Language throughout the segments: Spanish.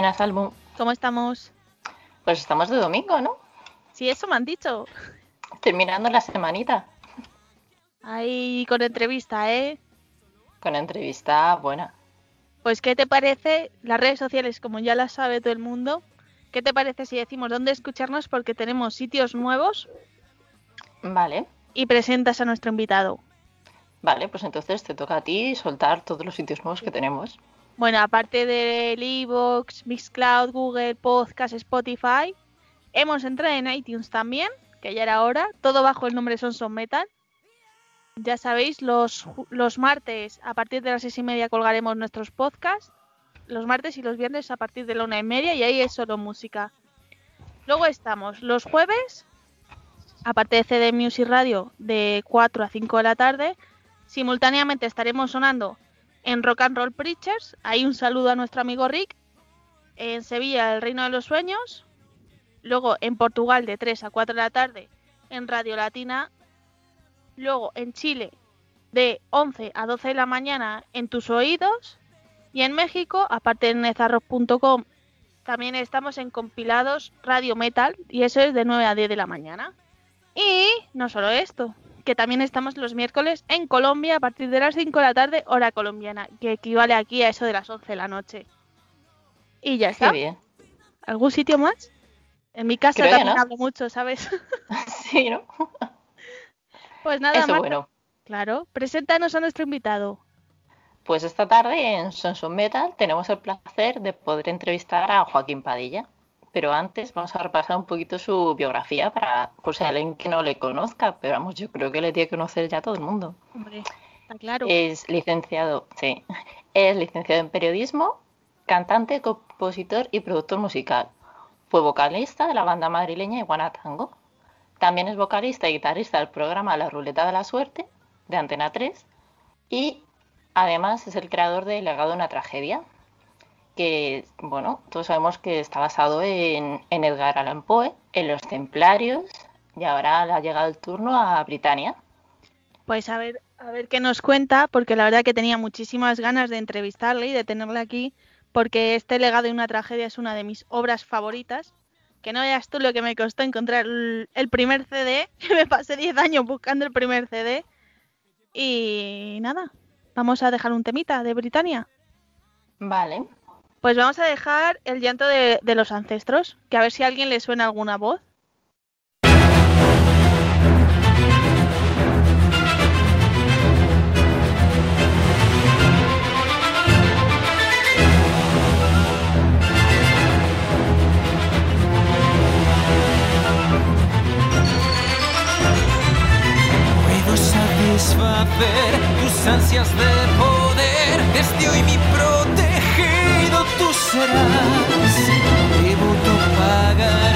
Buenas. ¿Cómo estamos? Pues estamos de domingo, ¿no? Sí, eso me han dicho. Terminando la semanita. Ahí con entrevista, ¿eh? Con entrevista buena. Pues, ¿qué te parece? Las redes sociales, como ya las sabe todo el mundo, ¿qué te parece si decimos dónde escucharnos? Porque tenemos sitios nuevos. Vale. Y presentas a nuestro invitado. Vale, pues entonces te toca a ti soltar todos los sitios nuevos que tenemos. Bueno, aparte del Evox, Mixcloud, Google, Podcast, Spotify, hemos entrado en iTunes también, que ya era hora, todo bajo el nombre Sonson Metal. Ya sabéis, los, los martes a partir de las seis y media colgaremos nuestros podcasts, los martes y los viernes a partir de la una y media, y ahí es solo música. Luego estamos los jueves, aparte de CD Music Radio, de 4 a 5 de la tarde, simultáneamente estaremos sonando en Rock and Roll Preachers, ahí un saludo a nuestro amigo Rick, en Sevilla, El Reino de los Sueños, luego en Portugal de 3 a 4 de la tarde en Radio Latina, luego en Chile de 11 a 12 de la mañana en tus oídos. Y en México, aparte de nezarrock.com, también estamos en compilados Radio Metal y eso es de 9 a 10 de la mañana. Y no solo esto, que también estamos los miércoles en Colombia a partir de las 5 de la tarde, hora colombiana, que equivale aquí a eso de las 11 de la noche. Y ya está. bien. ¿Algún sitio más? En mi casa también hablo mucho, ¿sabes? sí, ¿no? pues nada Eso bueno. Claro, preséntanos a nuestro invitado. Pues esta tarde en Sonson Metal tenemos el placer de poder entrevistar a Joaquín Padilla. Pero antes vamos a repasar un poquito su biografía para, por si alguien que no le conozca, pero vamos, yo creo que le tiene que conocer ya todo el mundo. Hombre, está claro. Es licenciado, sí, es licenciado en periodismo, cantante, compositor y productor musical. Fue vocalista de la banda madrileña Iguana Tango. También es vocalista y guitarrista del programa La Ruleta de la Suerte de Antena 3 y además es el creador de Legado de una Tragedia, que, bueno, todos sabemos que está basado en, Edgar Allan Poe, en Los Templarios, y ahora le ha llegado el turno a Britania. Pues a ver, a ver qué nos cuenta, porque la verdad que tenía muchísimas ganas de entrevistarle y de tenerle aquí, porque este legado de una tragedia es una de mis obras favoritas. Que no veas tú lo que me costó encontrar el primer CD, que me pasé 10 años buscando el primer CD. Y nada, vamos a dejar un temita de Britania. Vale. Pues vamos a dejar el llanto de, de los ancestros, que a ver si a alguien le suena alguna voz. Satisfacer tus ansias de poder serás. Tributo pagarás,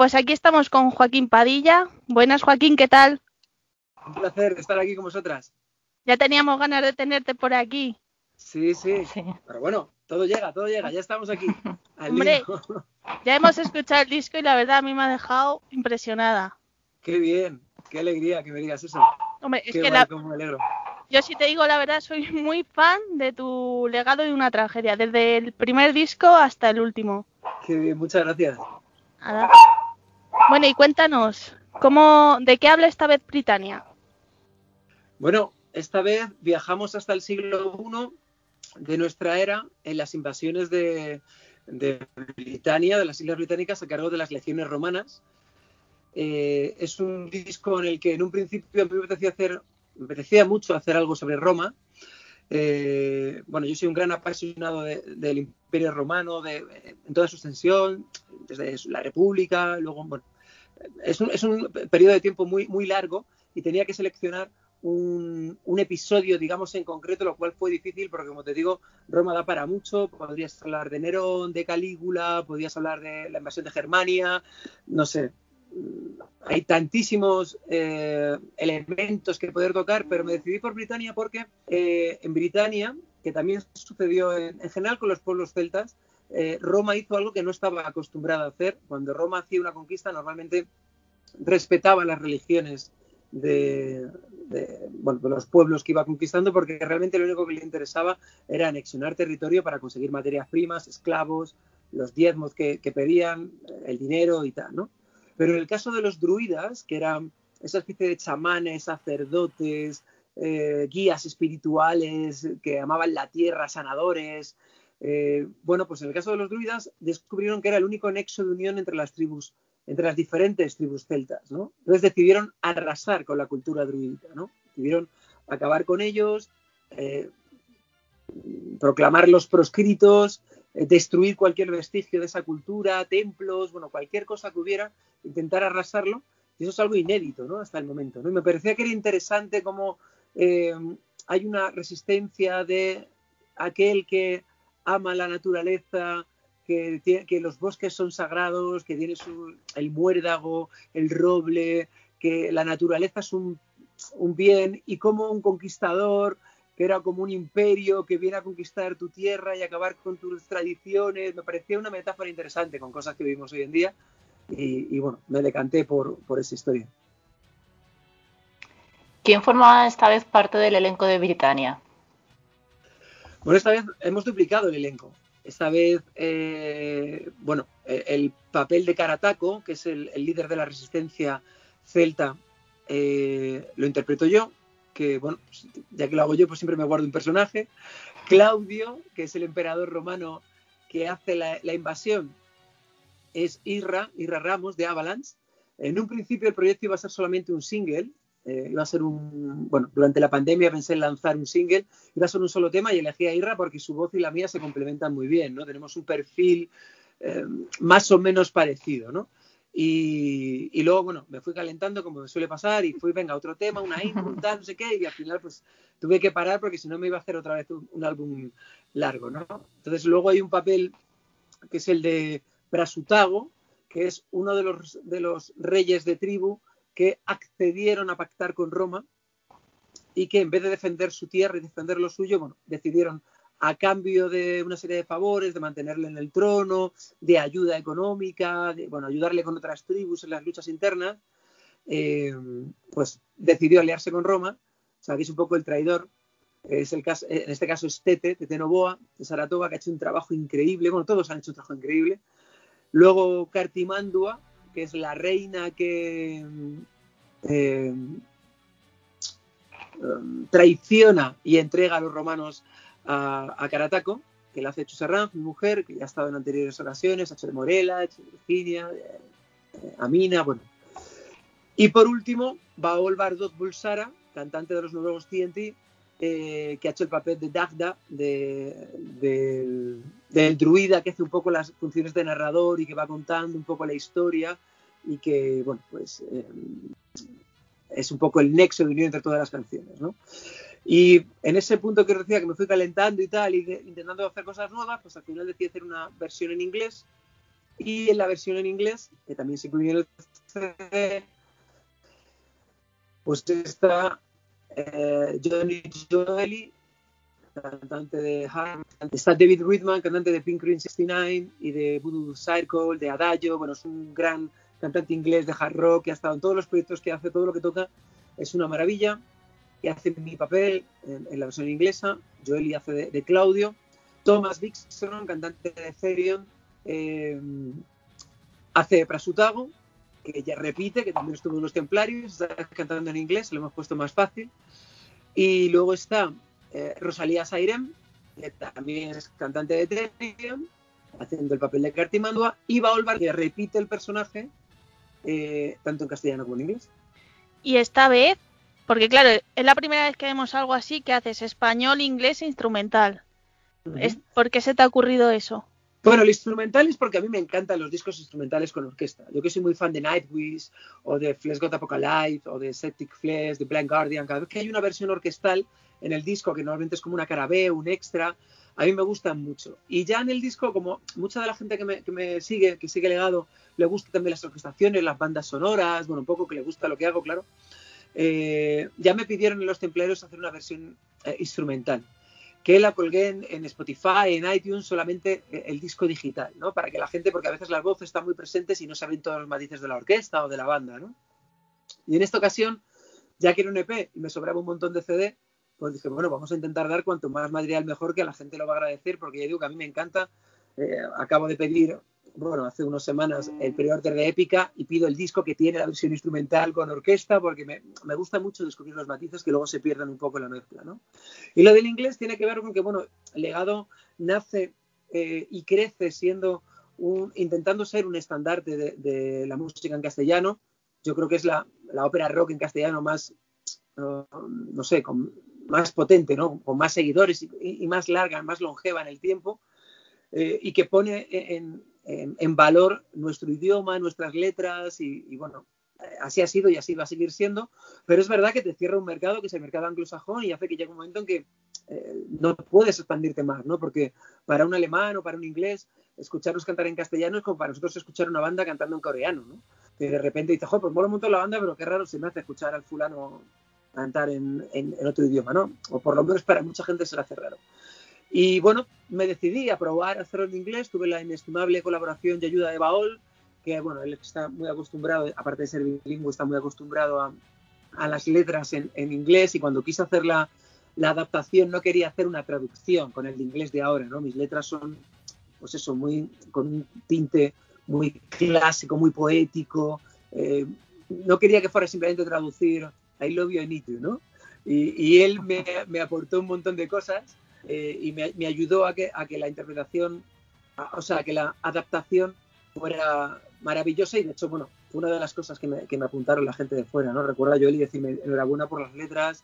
pues aquí estamos con Joaquín Padilla. Buenas, Joaquín, ¿qué tal? Un placer estar aquí con vosotras. Ya teníamos ganas de tenerte por aquí. Sí, sí. Sí. Pero bueno, todo llega, todo llega. Ya estamos aquí. al Hombre. lío. Ya hemos escuchado el disco y la verdad a mí me ha dejado impresionada. Qué bien. Qué alegría que me digas eso. Hombre, es Qué que la- cómo me alegro. yo si te digo la verdad, soy muy fan de tu legado de una tragedia, desde el primer disco hasta el último. Qué bien, muchas gracias. Nada. Bueno, y cuéntanos, ¿cómo, ¿de qué habla esta vez Britannia? Bueno, esta vez viajamos hasta el siglo I de nuestra era en las invasiones de, de Britania, de las Islas Británicas, a cargo de las legiones romanas. Eh, es un disco en el que en un principio me apetecía, hacer, me apetecía mucho hacer algo sobre Roma. Eh, bueno, yo soy un gran apasionado de- del Imperio Romano, de, en toda su extensión, desde la República, luego, bueno, es un, es un periodo de tiempo muy, muy largo y tenía que seleccionar un, un episodio, digamos, en concreto, lo cual fue difícil porque, como te digo, Roma da para mucho. Podrías hablar de Nerón, de Calígula, podrías hablar de la invasión de Germania, no sé. Hay tantísimos eh, elementos que poder tocar, pero me decidí por Britania porque eh, en Britania, que también sucedió en general con los pueblos celtas, eh, Roma hizo algo que no estaba acostumbrada a hacer. Cuando Roma hacía una conquista, normalmente respetaba las religiones de, los pueblos que iba conquistando porque realmente lo único que le interesaba era anexionar territorio para conseguir materias primas, esclavos, los diezmos que, que pedían, el dinero y tal, ¿no? Pero en el caso de los druidas, que eran esa especie de chamanes, sacerdotes, eh, guías espirituales que amaban la tierra, sanadores, eh, bueno, pues en el caso de los druidas descubrieron que era el único nexo de unión entre las tribus entre las diferentes tribus celtas. Entonces decidieron arrasar con la cultura druídica, ¿no? Decidieron acabar con ellos, eh, proclamarlos proscritos, eh, destruir cualquier vestigio de esa cultura, templos, bueno, cualquier cosa que hubiera, intentar arrasarlo. Y eso es algo inédito. Hasta el momento. Y me parecía que era interesante cómo eh, hay una resistencia de aquel que ama la naturaleza, que, los bosques son sagrados, que tiene su, el muérdago, el roble, que la naturaleza es un, bien y como un conquistador, que era como un imperio que viene a conquistar tu tierra y acabar con tus tradiciones, me parecía una metáfora interesante con cosas que vivimos hoy en día y, bueno, me decanté por, por esa historia. ¿Quién forma esta vez parte del elenco de Britannia? Bueno, esta vez hemos duplicado el elenco. Esta vez, eh, bueno, el papel de Karataco, que es el, líder de la resistencia celta, eh, lo interpreto yo, que bueno, ya que lo hago yo, pues siempre me guardo un personaje. Claudio, que es el emperador romano que hace la, la invasión, es Irra, Irra Ramos de Avalanche. En un principio el proyecto iba a ser solamente un single, eh, iba a ser un, bueno, durante la pandemia pensé en lanzar un single, iba a ser un solo tema y elegí a Irra porque su voz y la mía se complementan muy bien, ¿no? Tenemos un perfil eh, más o menos parecido, ¿no? Y, y, luego, bueno, me fui calentando como me suele pasar y fui, venga, otro tema, una intro, no sé qué, y al final pues tuve que parar porque si no me iba a hacer otra vez un, un álbum largo, ¿no? Entonces luego hay un papel que es el de Brasutago, que es uno de los, de los reyes de tribu que accedieron a pactar con Roma y que en vez de defender su tierra y defender lo suyo, bueno, decidieron a cambio de una serie de favores, de mantenerle en el trono, de ayuda económica, de bueno, ayudarle con otras tribus en las luchas internas, eh, pues decidió aliarse con Roma, es un poco el traidor, es el caso, en este caso es Tete, Tete Novoa, de Saratoga, que ha hecho un trabajo increíble, bueno, todos han hecho un trabajo increíble. Luego Cartimandua, que es la reina que eh, um, traiciona y entrega a los romanos a, a Carataco, que la hace Serrán, mi mujer, que ya ha estado en anteriores ocasiones, ha hecho de Morela, ha hecho de Virginia, de Amina, bueno. Y por último, Baol Bardot Bulsara, cantante de los nuevos TNT, eh, que ha hecho el papel de Dagda, de, de, del druida que hace un poco las funciones de narrador y que va contando un poco la historia y que, bueno, pues eh, es un poco el nexo de unión entre todas las canciones, ¿no? Y en ese punto que os decía que me fui calentando y tal, y de, intentando hacer cosas nuevas, pues al final decidí hacer una versión en inglés Y en la versión en inglés, que también se incluye en el CD, pues está eh, Johnny Joeli, cantante de Harm, está David Whitman, cantante de Pink Green 69 y de Voodoo Circle, de Adagio, bueno, es un gran cantante inglés de hard rock que ha estado en todos los proyectos que hace, todo lo que toca. Es una maravilla y hace mi papel en, la versión inglesa, Joeli hace de, Claudio, Thomas Dixon, cantante de Therion, eh, hace Prasutago, que ya repite, que también estuvo en los Templarios, está cantando en inglés, lo hemos puesto más fácil. Y luego está eh, Rosalía Sairem, que también es cantante de Therion, haciendo el papel de Cartimandua, y Baolbar, que repite el personaje eh, tanto en castellano como en inglés. Y esta vez, porque claro, es la primera vez que vemos algo así que haces español, inglés e instrumental. Es- ¿Por qué se te ha ocurrido eso? Bueno, el instrumental es porque a mí me encantan los discos instrumentales con orquesta. Yo que soy muy fan de Nightwish o de Flesh Got Apocalypse o de Septic Flesh, de Blind Guardian, cada vez que hay una versión orquestal en el disco que normalmente es como una cara B, un extra, a mí me gustan mucho. Y ya en el disco, como mucha de la gente que me, que me sigue, que sigue legado, le gusta también las orquestaciones, las bandas sonoras, bueno, un poco que le gusta lo que hago, claro. eh, ya me pidieron en los templeros hacer una versión eh, instrumental que la colgué en, Spotify, en iTunes, solamente el disco digital, ¿no? Para que la gente, porque a veces las voces están muy presentes y no saben todos los matices de la orquesta o de la banda, ¿no? Y en esta ocasión, ya que era un EP y me sobraba un montón de CD, pues dije, bueno, vamos a intentar dar cuanto más material mejor, que a la gente lo va a agradecer, porque ya digo que a mí me encanta. Eh, acabo de pedir, bueno, hace unas semanas el pre-order de Épica y pido el disco que tiene la versión instrumental con orquesta, porque me, me gusta mucho descubrir los matices que luego se pierden un poco en la mezcla, ¿no? Y lo del inglés tiene que ver con que, bueno, legado nace eh, y crece siendo un, intentando ser un estandarte de, la música en castellano. Yo creo que es la, la ópera rock en castellano más, uh, no sé, más potente, ¿no? Con más seguidores y, y, más larga, más longeva en el tiempo. Eh, y que pone en, en, valor nuestro idioma, nuestras letras y, bueno, así ha sido y así va a seguir siendo, pero es verdad que te cierra un mercado que es el mercado anglosajón y hace que llegue un momento en que eh, no puedes expandirte más, ¿no? Porque para un alemán o para un inglés, escucharlos cantar en castellano es como para nosotros escuchar una banda cantando en coreano, ¿no? Que de repente dices, joder, pues mola un montón la banda, pero qué raro se me hace escuchar al fulano cantar en, otro idioma, ¿no? O por lo menos para mucha gente se le hace raro. Y bueno, me decidí a probar a hacerlo en inglés, tuve la inestimable colaboración y ayuda de Baol, que bueno, él está muy acostumbrado, aparte de ser bilingüe, está muy acostumbrado a, a las letras en, en, inglés y cuando quise hacer la, la, adaptación no quería hacer una traducción con el inglés de ahora, ¿no? Mis letras son, pues eso, muy, con un tinte muy clásico, muy poético. Eh, no quería que fuera simplemente traducir I love you, I need you, ¿no? Y, y él me, me, aportó un montón de cosas eh, y me, me, ayudó a que, a que la interpretación, a, o sea, a que la adaptación fuera maravillosa y de hecho, bueno, fue una de las cosas que me, que me apuntaron la gente de fuera, ¿no? Recuerda Joel y decirme enhorabuena por las letras,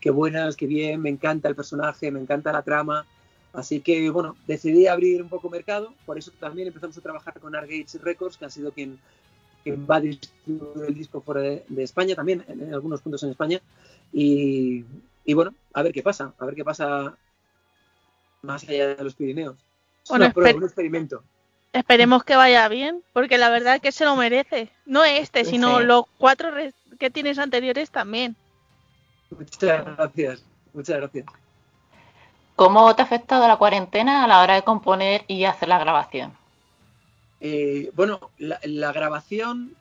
qué buenas, qué bien, me encanta el personaje, me encanta la trama. Así que, bueno, decidí abrir un poco mercado, por eso también empezamos a trabajar con Argage Records, que ha sido quien, quien va a distribuir el disco fuera de, de España, también en, en, algunos puntos en España. Y, y, bueno, a ver qué pasa, a ver qué pasa más allá de los Pirineos. Es bueno, una prueba, un experimento. Esperemos que vaya bien, porque la verdad es que se lo merece. No este, sino sí. los cuatro que tienes anteriores también. Muchas gracias, muchas gracias. ¿Cómo te ha afectado la cuarentena a la hora de componer y hacer la grabación? Eh, bueno, la, la grabación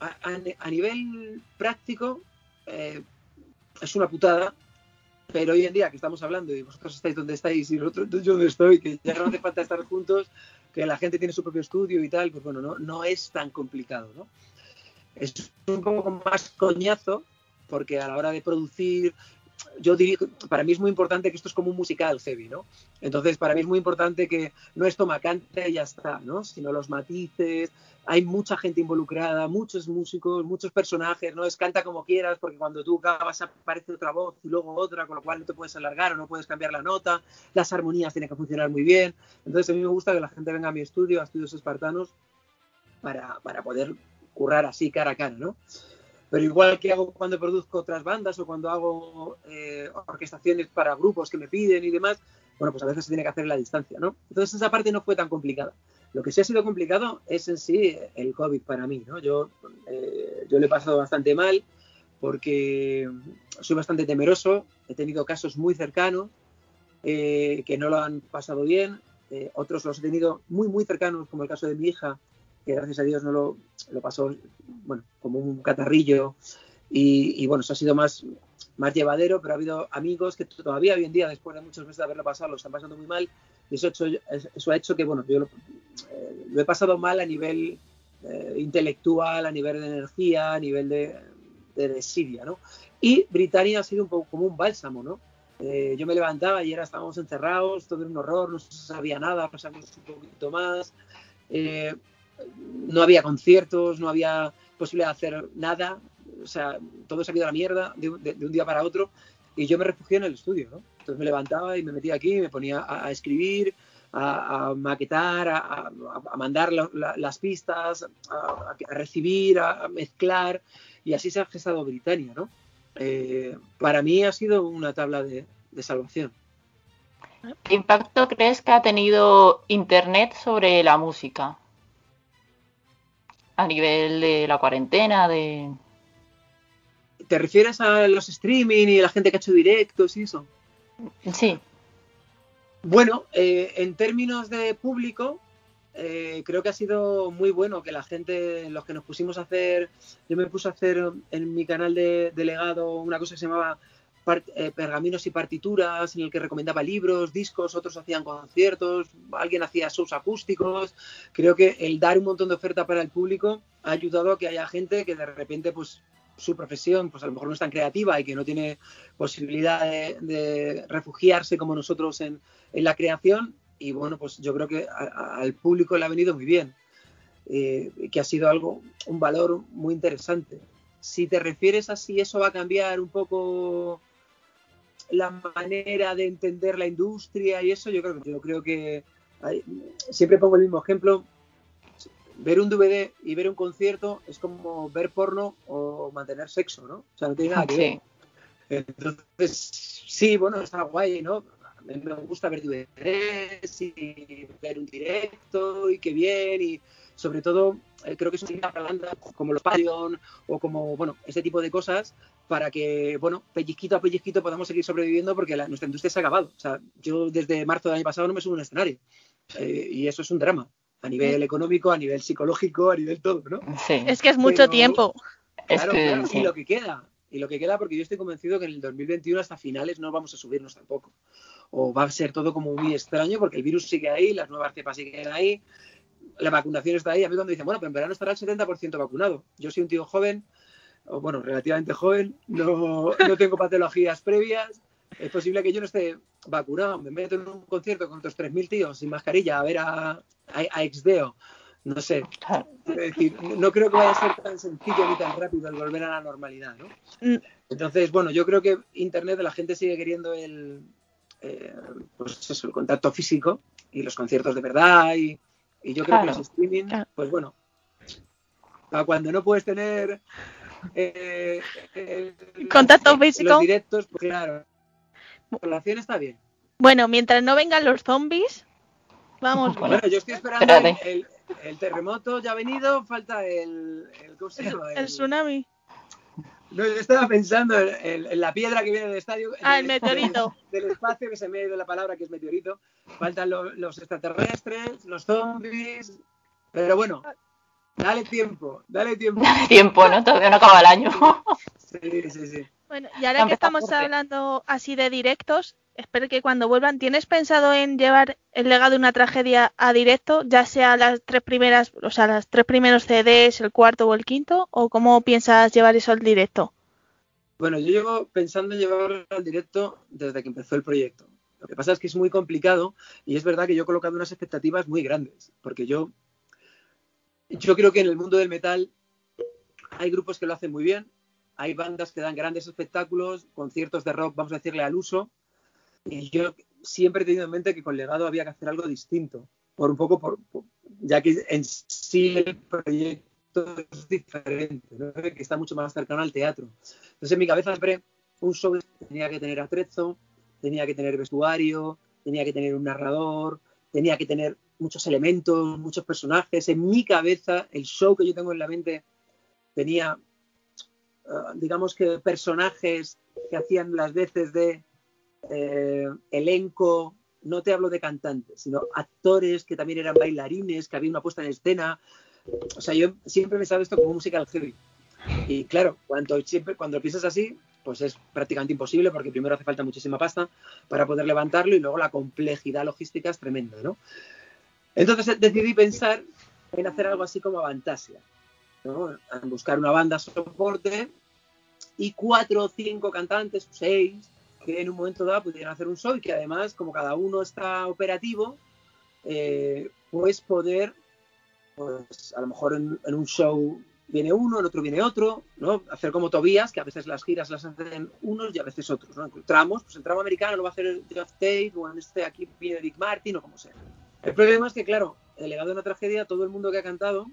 a, a, a, nivel práctico eh, es una putada, pero hoy en día que estamos hablando y vosotros estáis donde estáis y nosotros, yo donde estoy, que ya no hace falta estar juntos, que la gente tiene su propio estudio y tal, pues bueno, no, no es tan complicado, ¿no? Es un poco más coñazo, porque a la hora de producir, yo diría, para mí es muy importante que esto es como un musical heavy, ¿no? Entonces, para mí es muy importante que no es toma cante y ya está, ¿no? Sino los matices, hay mucha gente involucrada, muchos músicos, muchos personajes, ¿no? Es canta como quieras, porque cuando tú acabas aparece otra voz y luego otra, con lo cual no te puedes alargar o no puedes cambiar la nota, las armonías tienen que funcionar muy bien. Entonces, a mí me gusta que la gente venga a mi estudio, a estudios espartanos, para, para poder currar así cara a cara, ¿no? Pero igual que hago cuando produzco otras bandas o cuando hago eh, orquestaciones para grupos que me piden y demás, bueno, pues a veces se tiene que hacer en la distancia, ¿no? Entonces esa parte no fue tan complicada. Lo que sí ha sido complicado es en sí el COVID para mí, ¿no? Yo, eh, yo lo he pasado bastante mal porque soy bastante temeroso, he tenido casos muy cercanos eh, que no lo han pasado bien, otros los he tenido muy, muy cercanos, como el caso de mi hija, que gracias a Dios no lo, lo pasó, bueno, como un catarrillo y, y bueno, eso ha sido más, más llevadero, pero ha habido amigos que todavía hoy en día, después de muchos meses de haberlo pasado, lo están pasando muy mal. Y eso, ha hecho, eso ha hecho que, bueno, yo lo, eh, lo he pasado mal a nivel eh, intelectual, a nivel de energía, a nivel de, de desidia, ¿no? Y Britania ha sido un poco como un bálsamo, ¿no? Eh, yo me levantaba y era, estábamos encerrados, todo era un horror, no se sabía nada, pasamos un poquito más. Eh, no había conciertos, no había posibilidad de hacer nada, o sea, todo se ha ido a la mierda de, un día para otro y yo me refugié en el estudio, ¿no? Entonces me levantaba y me metía aquí, me ponía a, escribir, a, maquetar, a, mandar la, la, las pistas, a, recibir, a, mezclar y así se ha gestado Britannia, ¿no? Eh, para mí ha sido una tabla de, de salvación. ¿Qué impacto crees que ha tenido Internet sobre la música? A nivel de la cuarentena, de... ¿Te refieres a los streaming y la gente que ha hecho directos y eso? Sí. Bueno, eh, en términos de público, eh, creo que ha sido muy bueno que la gente, los que nos pusimos a hacer, yo me puse a hacer en mi canal de, de legado una cosa que se llamaba eh, pergaminos y partituras, en el que recomendaba libros, discos, otros hacían conciertos, alguien hacía shows acústicos. Creo que el dar un montón de oferta para el público ha ayudado a que haya gente que de repente, pues su profesión, pues a lo mejor no es tan creativa y que no tiene posibilidad de, refugiarse como nosotros en, la creación. Y bueno, pues yo creo que al público le ha venido muy bien, eh, que ha sido algo, un valor muy interesante. Si te refieres a si eso va a cambiar un poco la manera de entender la industria y eso, yo creo, yo creo que hay, siempre pongo el mismo ejemplo. Ver un DVD y ver un concierto es como ver porno o mantener sexo, ¿no? O sea, no tiene nada que ver. Entonces, sí, bueno, está guay, ¿no? A mí me gusta ver DVDs y ver un directo y qué bien y sobre todo eh, creo que es una banda como los Patreon o como, bueno, ese tipo de cosas para que, bueno, pellizquito a pellizquito podamos seguir sobreviviendo porque la, nuestra industria se ha acabado. O sea, yo desde marzo del año pasado no me subo a un escenario eh, y eso es un drama a nivel económico, a nivel psicológico, a nivel todo, ¿no? Sí. Es que es mucho Pero, tiempo. Claro, es que, claro, sí. y lo que queda, y lo que queda porque yo estoy convencido que en el 2021 hasta finales no vamos a subirnos tampoco. O va a ser todo como muy extraño porque el virus sigue ahí, las nuevas cepas siguen ahí, la vacunación está ahí. A mí cuando dicen, bueno, pero en verano estará el 70% vacunado. Yo soy un tío joven, o bueno, relativamente joven, no, no tengo patologías previas, es posible que yo no esté vacunado. Me meto en un concierto con otros 3.000 tíos sin mascarilla a ver a, a, a Exdeo. No sé. Es decir, no creo que vaya a ser tan sencillo ni tan rápido el volver a la normalidad, ¿no? Entonces, bueno, yo creo que Internet, la gente sigue queriendo el, eh, pues eso, el contacto físico y los conciertos de verdad y, y yo creo claro. que los streaming, pues bueno, para cuando no puedes tener eh, el, contacto físico, los directos, pues claro, la relación está bien. Bueno, mientras no vengan los zombies, vamos. Bueno, yo estoy esperando el, el, el, terremoto ya ha venido, falta el, el ¿cómo se llama? El, tsunami. No, yo estaba pensando en, en, la piedra que viene del estadio. Ah, el meteorito. Del, del, espacio, que se me ha ido la palabra, que es meteorito. Faltan lo, los extraterrestres, los zombies. Pero bueno, dale tiempo, dale tiempo. Dale tiempo, ¿no? Todavía no acaba el año. Sí, sí, sí. Bueno, y ahora que estamos hablando así de directos, espero que cuando vuelvan, ¿tienes pensado en llevar el legado de una tragedia a directo, ya sea las tres primeras, o sea, las tres primeros CDs, el cuarto o el quinto, o cómo piensas llevar eso al directo? Bueno, yo llevo pensando en llevarlo al directo desde que empezó el proyecto. Lo que pasa es que es muy complicado y es verdad que yo he colocado unas expectativas muy grandes, porque yo, yo creo que en el mundo del metal hay grupos que lo hacen muy bien, hay bandas que dan grandes espectáculos, conciertos de rock, vamos a decirle al uso, y yo siempre he tenido en mente que con legado había que hacer algo distinto, por un poco, por, ya que en sí el proyecto es diferente, que está mucho más cercano al teatro. Entonces en mi cabeza siempre un show tenía que tener atrezo, tenía que tener vestuario, tenía que tener un narrador, tenía que tener muchos elementos, muchos personajes. En mi cabeza, el show que yo tengo en la mente tenía, uh, digamos que personajes que hacían las veces de eh, elenco, no te hablo de cantantes, sino actores que también eran bailarines, que había una puesta en escena. O sea, yo siempre me he esto como musical heavy. Y claro, cuando, siempre, cuando piensas así, pues es prácticamente imposible porque primero hace falta muchísima pasta para poder levantarlo y luego la complejidad logística es tremenda, ¿no? Entonces decidí pensar en hacer algo así como Avantasia, ¿no? En buscar una banda soporte y cuatro o cinco cantantes, seis, que en un momento dado pudieran hacer un show y que además, como cada uno está operativo, eh, pues poder, pues a lo mejor en, un show viene uno, en otro viene otro, ¿no? Hacer como Tobías, que a veces las giras las hacen unos y a veces otros, ¿no? Encontramos, pues el tramo americano lo va a hacer Jeff Tate, o en este aquí viene Rick Martin, o como sea. El problema es que, claro, el legado de una tragedia, todo el mundo que ha cantado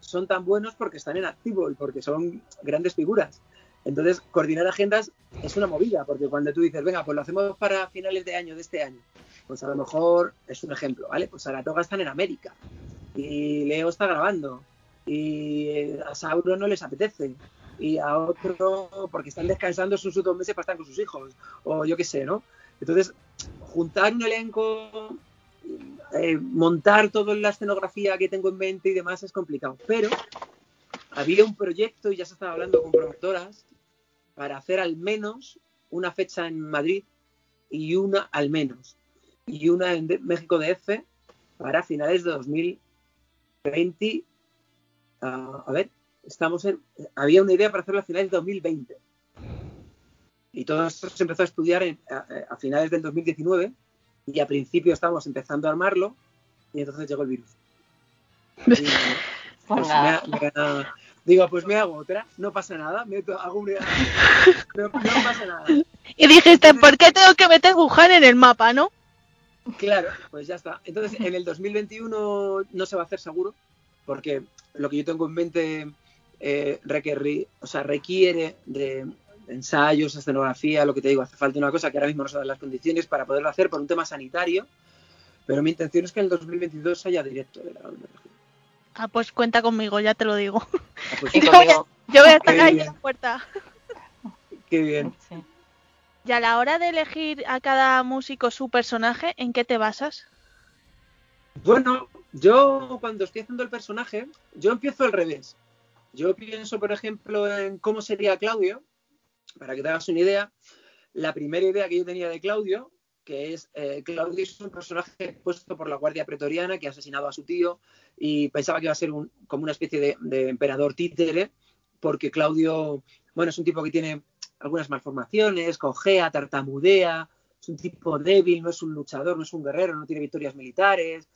son tan buenos porque están en activo y porque son grandes figuras. Entonces, coordinar agendas es una movida, porque cuando tú dices, venga, pues lo hacemos para finales de año, de este año, pues a lo mejor es un ejemplo, ¿vale? Pues Saratoga están en América y Leo está grabando y a Sauro no les apetece y a otro porque están descansando sus dos meses para estar con sus hijos o yo qué sé, ¿no? Entonces, juntar un elenco, eh, montar toda la escenografía que tengo en mente y demás es complicado, pero había un proyecto y ya se estaba hablando con promotoras para hacer al menos una fecha en Madrid y una al menos y una en México DF para finales de 2020 a ver, estamos en, había una idea para hacerlo a finales de 2020. Y todo esto se empezó a estudiar a, finales del 2019 y a principio estábamos empezando a armarlo y entonces llegó el virus. Pues digo, pues me hago otra, no pasa nada, me hago una, no, pasa nada. Y dijiste, ¿por qué tengo que meter Wuhan en el mapa, no? Claro, pues ya está. Entonces, en el 2021 no se va a hacer seguro, porque lo que yo tengo en mente eh, o sea, requiere de ensayos, escenografía, lo que te digo, hace falta una cosa que ahora mismo no se dan las condiciones para poderlo hacer por un tema sanitario, pero mi intención es que en el 2022 haya directo de la Ah, pues cuenta conmigo, ya te lo digo. Ah, pues yo, voy a, yo, voy a, estar ahí en la puerta. Qué bien. Y a la hora de elegir a cada músico su personaje, ¿en qué te basas? Bueno, yo cuando estoy haciendo el personaje, yo empiezo al revés. Yo pienso, por ejemplo, en cómo sería Claudio, para que te hagas una idea. La primera idea que yo tenía de Claudio, que es, eh, Claudio es un personaje puesto por la Guardia Pretoriana que ha asesinado a su tío y pensaba que iba a ser como una especie de, emperador títere, porque Claudio, bueno, es un tipo que tiene algunas malformaciones, cojea, tartamudea, es un tipo débil, no es un luchador, no es un guerrero, no tiene victorias militares,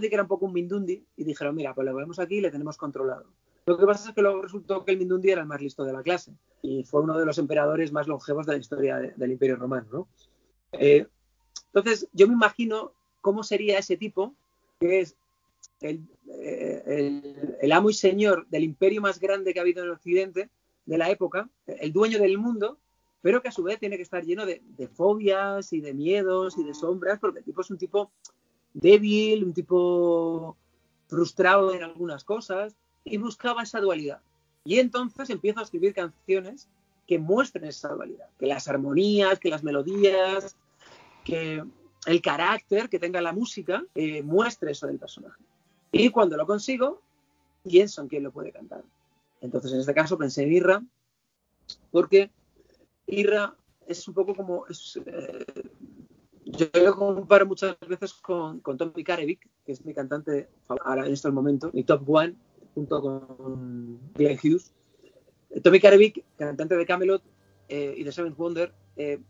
que era un poco un Mindundi y dijeron, mira, pues lo vemos aquí y le tenemos controlado. Lo que pasa es que luego resultó que el Mindundi era el más listo de la clase y fue uno de los emperadores más longevos de la historia del Imperio Romano. ¿no? Eh, entonces, yo me imagino cómo sería ese tipo, que es el, eh, el, amo y señor del imperio más grande que ha habido en Occidente de la época, el dueño del mundo, pero que a su vez tiene que estar lleno de, de fobias y de miedos y de sombras, porque el tipo es un tipo débil, un tipo frustrado en algunas cosas, y buscaba esa dualidad. Y entonces empiezo a escribir canciones que muestren esa dualidad, que las armonías, que las melodías, que el carácter que tenga la música eh, muestre eso del personaje. Y cuando lo consigo, pienso en quién lo puede cantar. Entonces, en este caso pensé en Irra, porque Irra es un poco como eh, yo lo comparo muchas veces con, con Tommy Karevic, que es mi cantante ahora en estos momentos, mi top one, junto con Glenn Hughes. Tommy Karevic, cantante de Camelot eh, y de Seventh Wonder, eh,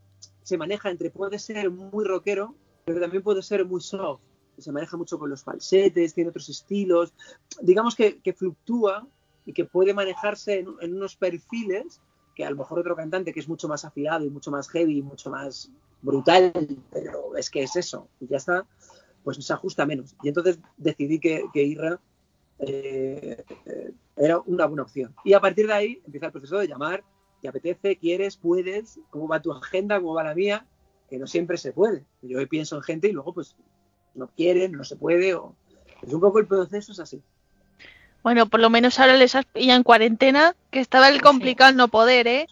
se maneja entre puede ser muy rockero, pero también puede ser muy soft. Se maneja mucho con los falsetes, tiene otros estilos. Digamos que, que fluctúa y que puede manejarse en, en, unos perfiles que a lo mejor otro cantante que es mucho más afilado y mucho más heavy y mucho más brutal, pero es que es eso, y ya está, pues se ajusta menos. Y entonces decidí que, que Irra eh, era una buena opción. Y a partir de ahí empieza el proceso de llamar, te apetece, quieres, puedes, cómo va tu agenda, cómo va la mía, que no siempre se puede. Yo pienso en gente y luego pues no quieren, no se puede, o es un poco el proceso es así. Bueno, por lo menos ahora les has pillado en cuarentena, que estaba el complicado no poder, ¿eh?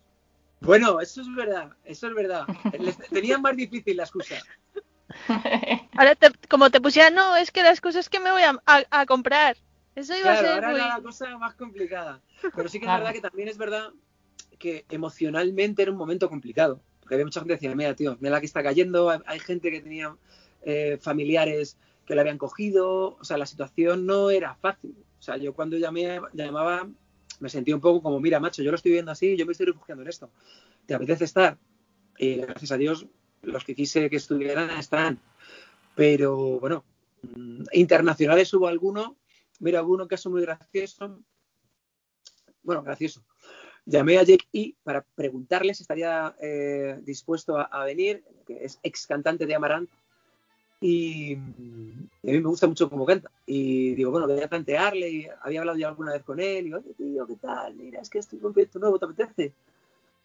Bueno, eso es verdad, eso es verdad. Les tenían más difícil la excusa. Ahora, te- como te pusieran, no, es que la excusa es que me voy a, a- a comprar. Eso iba Claro, a ser ahora muy... era la cosa más complicada. Pero sí que es Claro. verdad que también es verdad que emocionalmente era un momento complicado. Porque había mucha gente que decía, mira, tío, mira la que está cayendo. Hay- Hay gente que tenía eh, familiares que la habían cogido. O sea, la situación no era fácil. O sea, yo cuando llamé, llamaba, me sentía un poco como, mira, macho, yo lo estoy viendo así, yo me estoy refugiando en esto. ¿Te apetece estar? Y gracias a Dios, los que quise que estuvieran están. Pero bueno, mm, internacionales hubo alguno. Mira, hubo un caso muy gracioso. Bueno, gracioso. Llamé a Jake E para preguntarle si estaría eh, dispuesto a, venir, que es ex cantante de Amarant. Y, mm, y a mí me gusta mucho cómo canta. Y digo, bueno, voy a plantearle. Y había hablado ya alguna vez con él. Y digo, oye, tío, ¿qué tal? Mira, es que estoy con un proyecto nuevo, ¿te apetece?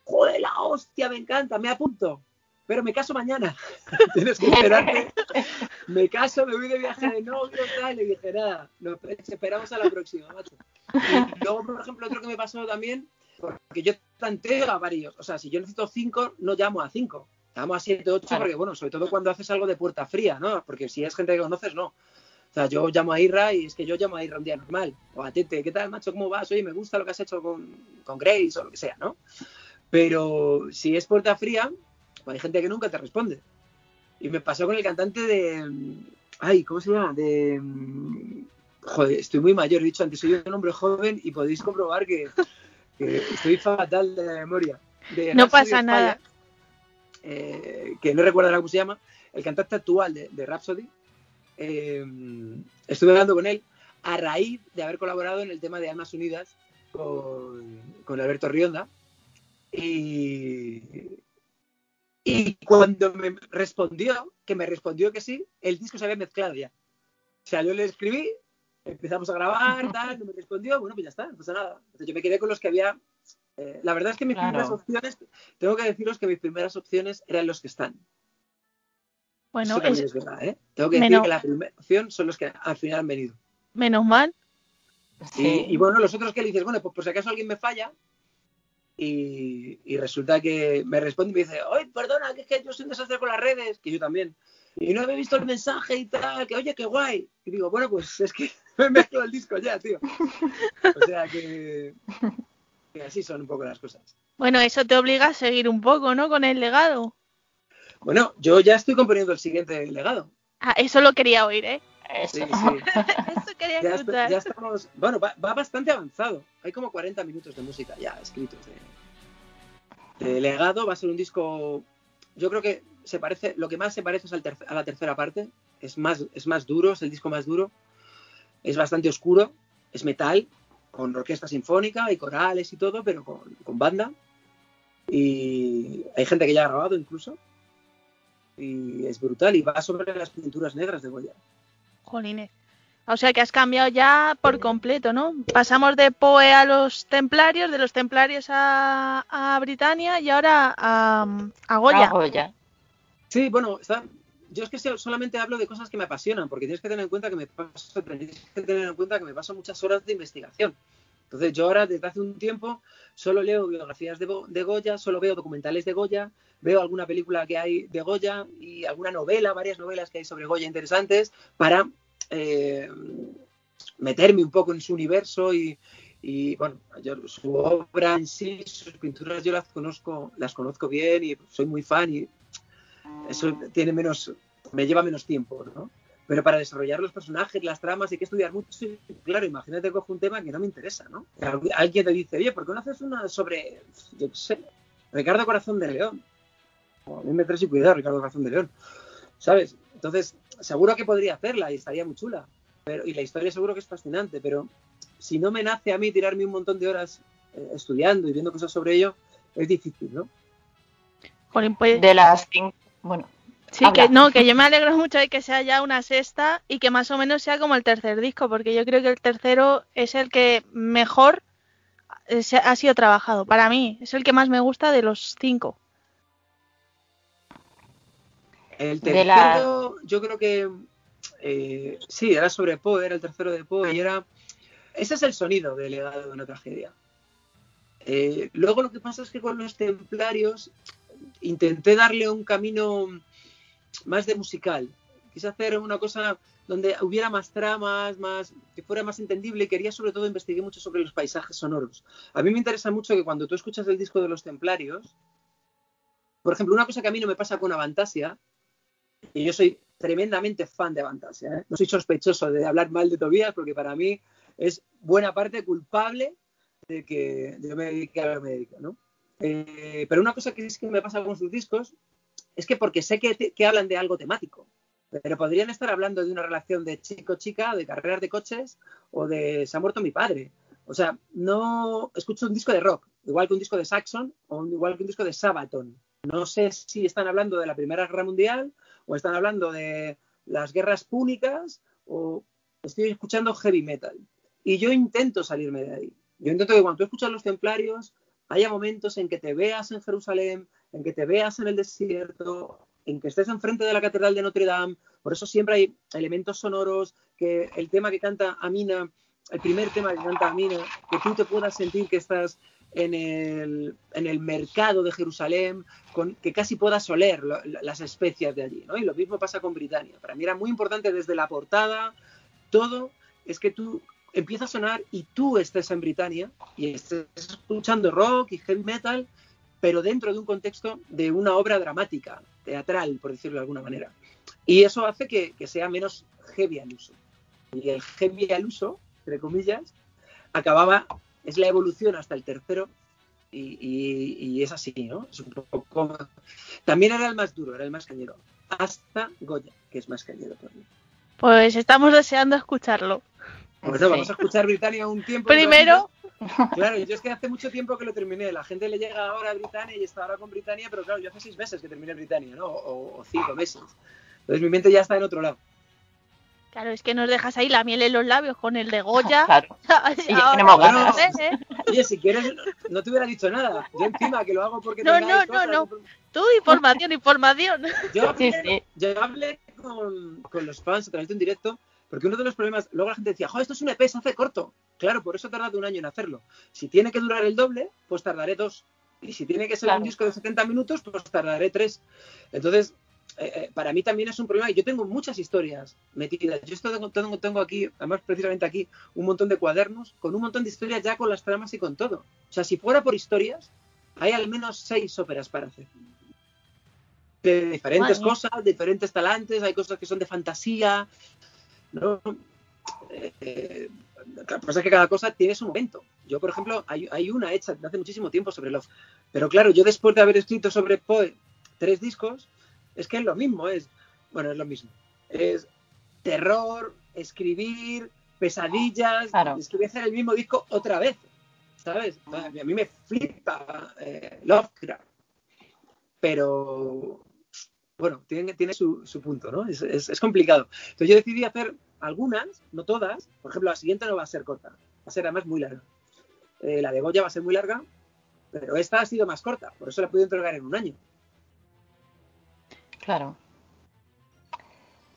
Joder, la hostia, me encanta, me apunto. Pero me caso mañana. Tienes que esperarte. Me caso, me voy de viaje de novio, tal. Y dije, nada, nos esperamos a la próxima, macho. Y luego, por ejemplo, otro que me pasó también, porque yo planteo a varios. O sea, si yo necesito cinco, no llamo a cinco. Llamo a siete, ocho, porque, bueno, sobre todo cuando haces algo de puerta fría, ¿no? Porque si es gente que conoces, no. O sea, yo llamo a Irra y es que yo llamo a Irra un día normal. O a Tete, ¿qué tal, macho? ¿Cómo vas? Oye, me gusta lo que has hecho con, con Grace o lo que sea, ¿no? Pero si es puerta fría, hay gente que nunca te responde. Y me pasó con el cantante de. Ay, ¿cómo se llama? De. Joder, estoy muy mayor, he dicho antes, soy un hombre joven y podéis comprobar que, que estoy fatal de la memoria. De No pasa nada. Eh, que no recuerdo ahora cómo se llama, el cantante actual de, de Rhapsody. eh, estuve hablando con él a raíz de haber colaborado en el tema de Almas Unidas con, con Alberto Rionda. Y, y cuando me respondió, que me respondió que sí, el disco se había mezclado ya. O sea, yo le escribí, empezamos a grabar, tal, no me respondió, bueno, pues ya está, no pasa nada. Entonces yo me quedé con los que había. eh, la verdad es que mis Claro. primeras opciones, tengo que deciros que mis primeras opciones eran los que están. Bueno, Eso es- es verdad, ¿eh? Tengo que decir que la primera opción son los que al final han venido. menos mal. Sí. Y, y bueno, los otros que le dices, bueno, pues por si acaso alguien me falla. Y, y resulta que me responde y me dice, oye, perdona, que es que yo soy un desastre con las redes, que yo también. Y no había visto el mensaje y tal, que oye, qué guay. Y digo, bueno, pues es que me mezclo el disco ya, tío. O sea que, que así son un poco las cosas. Bueno, eso te obliga a seguir un poco, ¿no? Con el legado. Bueno, yo ya estoy componiendo el siguiente legado. Ah, eso lo quería oír, ¿eh? Eso. Sí, sí. Eso quería Ya, estamos. Bueno, va, va bastante avanzado. Hay como 40 minutos de música ya escritos. De, de legado va a ser un disco. Yo creo que se parece. Lo que más se parece es al a la tercera parte. Es más, es más duro, es el disco más duro. Es bastante oscuro. Es metal, con orquesta sinfónica y corales y todo, pero con, con banda. Y hay gente que ya ha grabado incluso. Y es brutal. Y va sobre las pinturas negras de Goya. Jolines. O sea que has cambiado ya por completo, ¿no? Pasamos de Poe a los templarios, de los templarios a, a Britania y ahora a, a Goya. Goya. Sí, bueno, está- yo es que so- solamente hablo de cosas que me apasionan, porque tienes que tener en cuenta que me paso, tenéis que tener en cuenta que me paso muchas horas de investigación. Entonces yo ahora desde hace un tiempo solo leo biografías de, de Goya, solo veo documentales de Goya, veo alguna película que hay de Goya y alguna novela, varias novelas que hay sobre Goya interesantes para eh, meterme un poco en su universo y, y, bueno, yo su obra en sí, sus pinturas yo las conozco, las conozco bien y soy muy fan y eso tiene menos, me lleva menos tiempo, ¿no? Pero para desarrollar los personajes, las tramas, hay que estudiar mucho. Y, claro, imagínate cojo un tema que no me interesa, ¿no? Al- Alguien te dice, oye, ¿por qué no haces una sobre, yo qué sé, Ricardo Corazón de León? O a mí me traes y cuidado, Ricardo Corazón de León. ¿Sabes? Entonces, seguro que podría hacerla y estaría muy chula. Pero, y la historia seguro que es fascinante, pero si no me nace a mí tirarme un montón de horas eh, estudiando y viendo cosas sobre ello, es difícil, ¿no? Pues, De las cinco. Bueno, sí, habla. que no, que yo me alegro mucho de que sea ya una sexta y que más o menos sea como el tercer disco, porque yo creo que el tercero es el que mejor eh, ha sido trabajado. Para mí, es el que más me gusta de los cinco. El la- tercero, yo creo que eh, sí, era sobre Poe, era el tercero de Poe y era. Ese es el sonido del legado de una tragedia. Eh, luego lo que pasa es que con los templarios intenté darle un camino más de musical. Quise hacer una cosa donde hubiera más tramas, más que fuera más entendible quería sobre todo investigué mucho sobre los paisajes sonoros. A mí me interesa mucho que cuando tú escuchas el disco de los templarios, por ejemplo, una cosa que a mí no me pasa con Avantasia, y yo soy tremendamente fan de Avantasia, ¿eh? no soy sospechoso de hablar mal de Tobías porque para mí es buena parte culpable de que yo me dedique a lo dedico, ¿no? Eh, pero una cosa que es que me pasa con sus discos es que porque sé que, hablan de algo temático, pero podrían estar hablando de una relación de chico-chica, de carreras de coches o de se ha muerto mi padre. O sea, no escucho un disco de rock, igual que un disco de Saxon o igual que un disco de Sabaton. No sé si están hablando de la Primera Guerra Mundial o están hablando de las guerras púnicas o estoy escuchando heavy metal. Y yo intento salirme de ahí. Yo intento que cuando tú escuchas los templarios haya momentos en que te veas en Jerusalén, en que te veas en el desierto, en que estés enfrente de la Catedral de Notre Dame. Por eso siempre hay elementos sonoros, que el tema que canta Amina, el primer tema que canta Amina, que tú te puedas sentir que estás en el, en el mercado de Jerusalén, que casi puedas oler las especias de allí. ¿no? Y lo mismo pasa con Britania. Para mí era muy importante desde la portada, todo es que tú empieza a sonar y tú estés en Britania y estés escuchando rock y heavy metal, pero dentro de un contexto de una obra dramática, teatral, por decirlo de alguna manera. Y eso hace que, que sea menos heavy al uso. Y el heavy al uso, entre comillas, acababa, es la evolución hasta el tercero y, y- y es así, ¿no? Es un poco... También era el más duro, era el más cañero. Hasta Goya, que es más cañero todavía. Pues estamos deseando escucharlo. Bueno, Sí. vamos a escuchar Britannia un tiempo. Primero, Claro, yo es que hace mucho tiempo que lo terminé. La gente le llega ahora a Britannia y está ahora con Britannia, pero claro, yo hace seis meses que terminé Britannia, ¿no? O, o cinco meses. Entonces mi mente ya está en otro lado. claro, es que nos dejas ahí la miel en los labios con el de Goya. Claro. Ahora, ya tenemos ganas. ¿eh? Oye, si quieres, no te hubiera dicho nada. Yo encima que lo hago porque No, no, no, otras- Tú, información, información. Yo Sí, hablé, sí. yo hablé con, con los fans a través de un directo, porque uno de los problemas, luego la gente decía, joder, esto es un EP, se hace corto. Claro, por eso he tardado un año en hacerlo. Si tiene que durar el doble, pues tardaré dos. Y si tiene que ser Claro. un disco de 70 minutos, pues tardaré tres. Entonces, eh, eh, para mí también es un problema. Yo tengo muchas historias metidas. Yo esto tengo, tengo, tengo aquí, además precisamente aquí, un montón de cuadernos con un montón de historias ya con las tramas y con todo. O sea, si fuera por historias, hay al menos seis óperas para hacer. De diferentes cosas, diferentes talantes, hay cosas que son de fantasía, ¿no? Eh, lo que pasa es que cada cosa tiene su momento. Yo, por ejemplo, hay, hay una hecha de hace muchísimo tiempo sobre Love. Pero claro, yo después de haber escrito sobre Poe tres discos, es que es lo mismo, es, bueno, es lo mismo. Es terror, escribir, pesadillas, Claro. es que voy a hacer el mismo disco otra vez, ¿sabes? A mí me flipa eh, Lovecraft. Pero, bueno, tiene, tiene su, su punto, ¿no? Es, es- es complicado. Entonces yo decidí hacer algunas, no todas. Por ejemplo, la siguiente no va a ser corta, va a ser además muy larga. Eh, la de Goya va a ser muy larga, pero esta ha sido más corta, por eso la pude entregar en un año. Claro.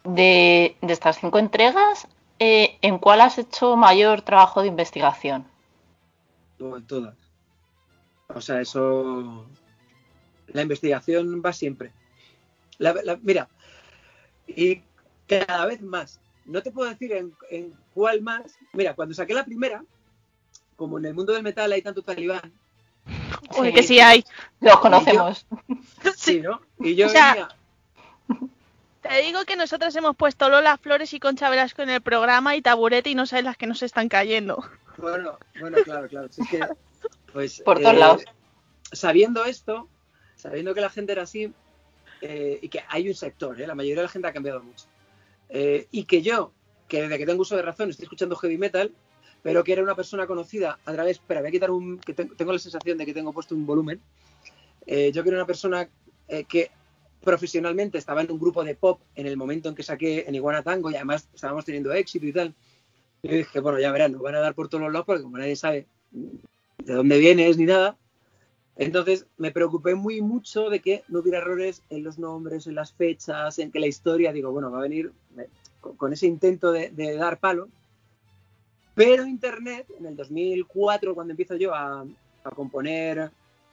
De, de estas cinco entregas, eh, ¿en cuál has hecho mayor trabajo de investigación? No, en todas. O sea, eso. La investigación va siempre. La- la- mira, y cada vez más. No te puedo decir en, en cuál más. Mira, cuando saqué la primera, como en el mundo del metal hay tanto talibán, Sí. que sí hay. Los conocemos. sí, ¿no? Y yo O sea, venía- Te digo que nosotras hemos puesto Lola Flores y Concha Velasco en el programa y taburete y no sabes las que nos están cayendo. Bueno, bueno, claro, claro. Si es que, pues, Por todos lados. Sabiendo esto, sabiendo que la gente era así, eh, y que hay un sector, ¿eh? la mayoría de la gente ha cambiado mucho. Eh, y que yo, que desde que tengo uso de razón estoy escuchando heavy metal, pero que era una persona conocida a través, espera, voy a quitar un, que tengo, la sensación de que tengo puesto un volumen. Eh, yo que era una persona eh, que profesionalmente estaba en un grupo de pop en el momento en que saqué en Iguana Tango y además estábamos teniendo éxito y tal. Y dije, bueno, ya verán, nos van a dar por todos los lados porque como nadie sabe de dónde vienes ni nada, Entonces me preocupé muy mucho de que no hubiera errores en los nombres, en las fechas, en que la historia, digo, bueno, va a venir con, con ese intento de, de dar palo. Pero Internet, en el 2004, cuando empiezo yo a, a componer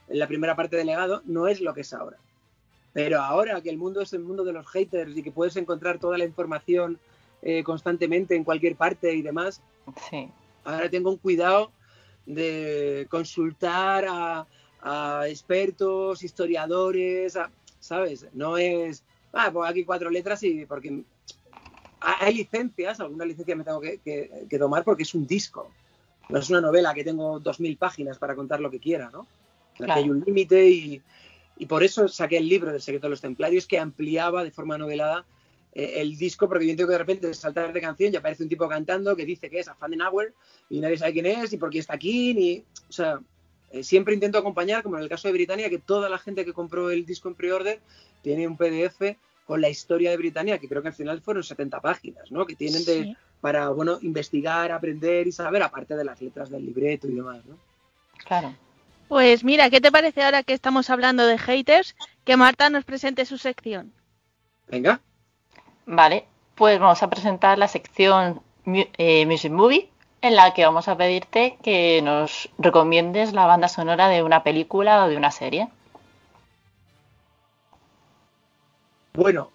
la primera parte del legado, no es lo que es ahora. Pero ahora que el mundo es el mundo de los haters y que puedes encontrar toda la información eh, constantemente en cualquier parte y demás, Sí. ahora tengo un cuidado de consultar a, a expertos, historiadores, a- ¿sabes? No es, ah, pues aquí cuatro letras y porque ha- hay licencias, alguna licencia me tengo que, que- que tomar porque es un disco. No es una novela que tengo dos mil páginas para contar lo que quiera, ¿no? Aquí Claro. Hay un límite y, y por eso saqué el libro del secreto de los templarios que ampliaba de forma novelada eh, el disco, porque yo tengo que de repente saltar de canción y aparece un tipo cantando que dice que es a Hour y nadie sabe quién es y por qué está aquí, ni, o sea, eh, siempre intento acompañar, como en el caso de Britannia, que toda la gente que compró el disco en pre-order tiene un PDF con la historia de Britannia, que creo que al final fueron 70 páginas, ¿no? Que tienen de, Sí. para, bueno, investigar, aprender y saber, aparte de las letras del libreto y demás, ¿no? Claro. Pues mira, ¿qué te parece ahora que estamos hablando de haters? Que Marta nos presente su sección. Venga, Vale, pues vamos a presentar la sección eh, Music Movie, en la que vamos a pedirte que nos recomiendes la banda sonora de una película o de una serie. Bueno,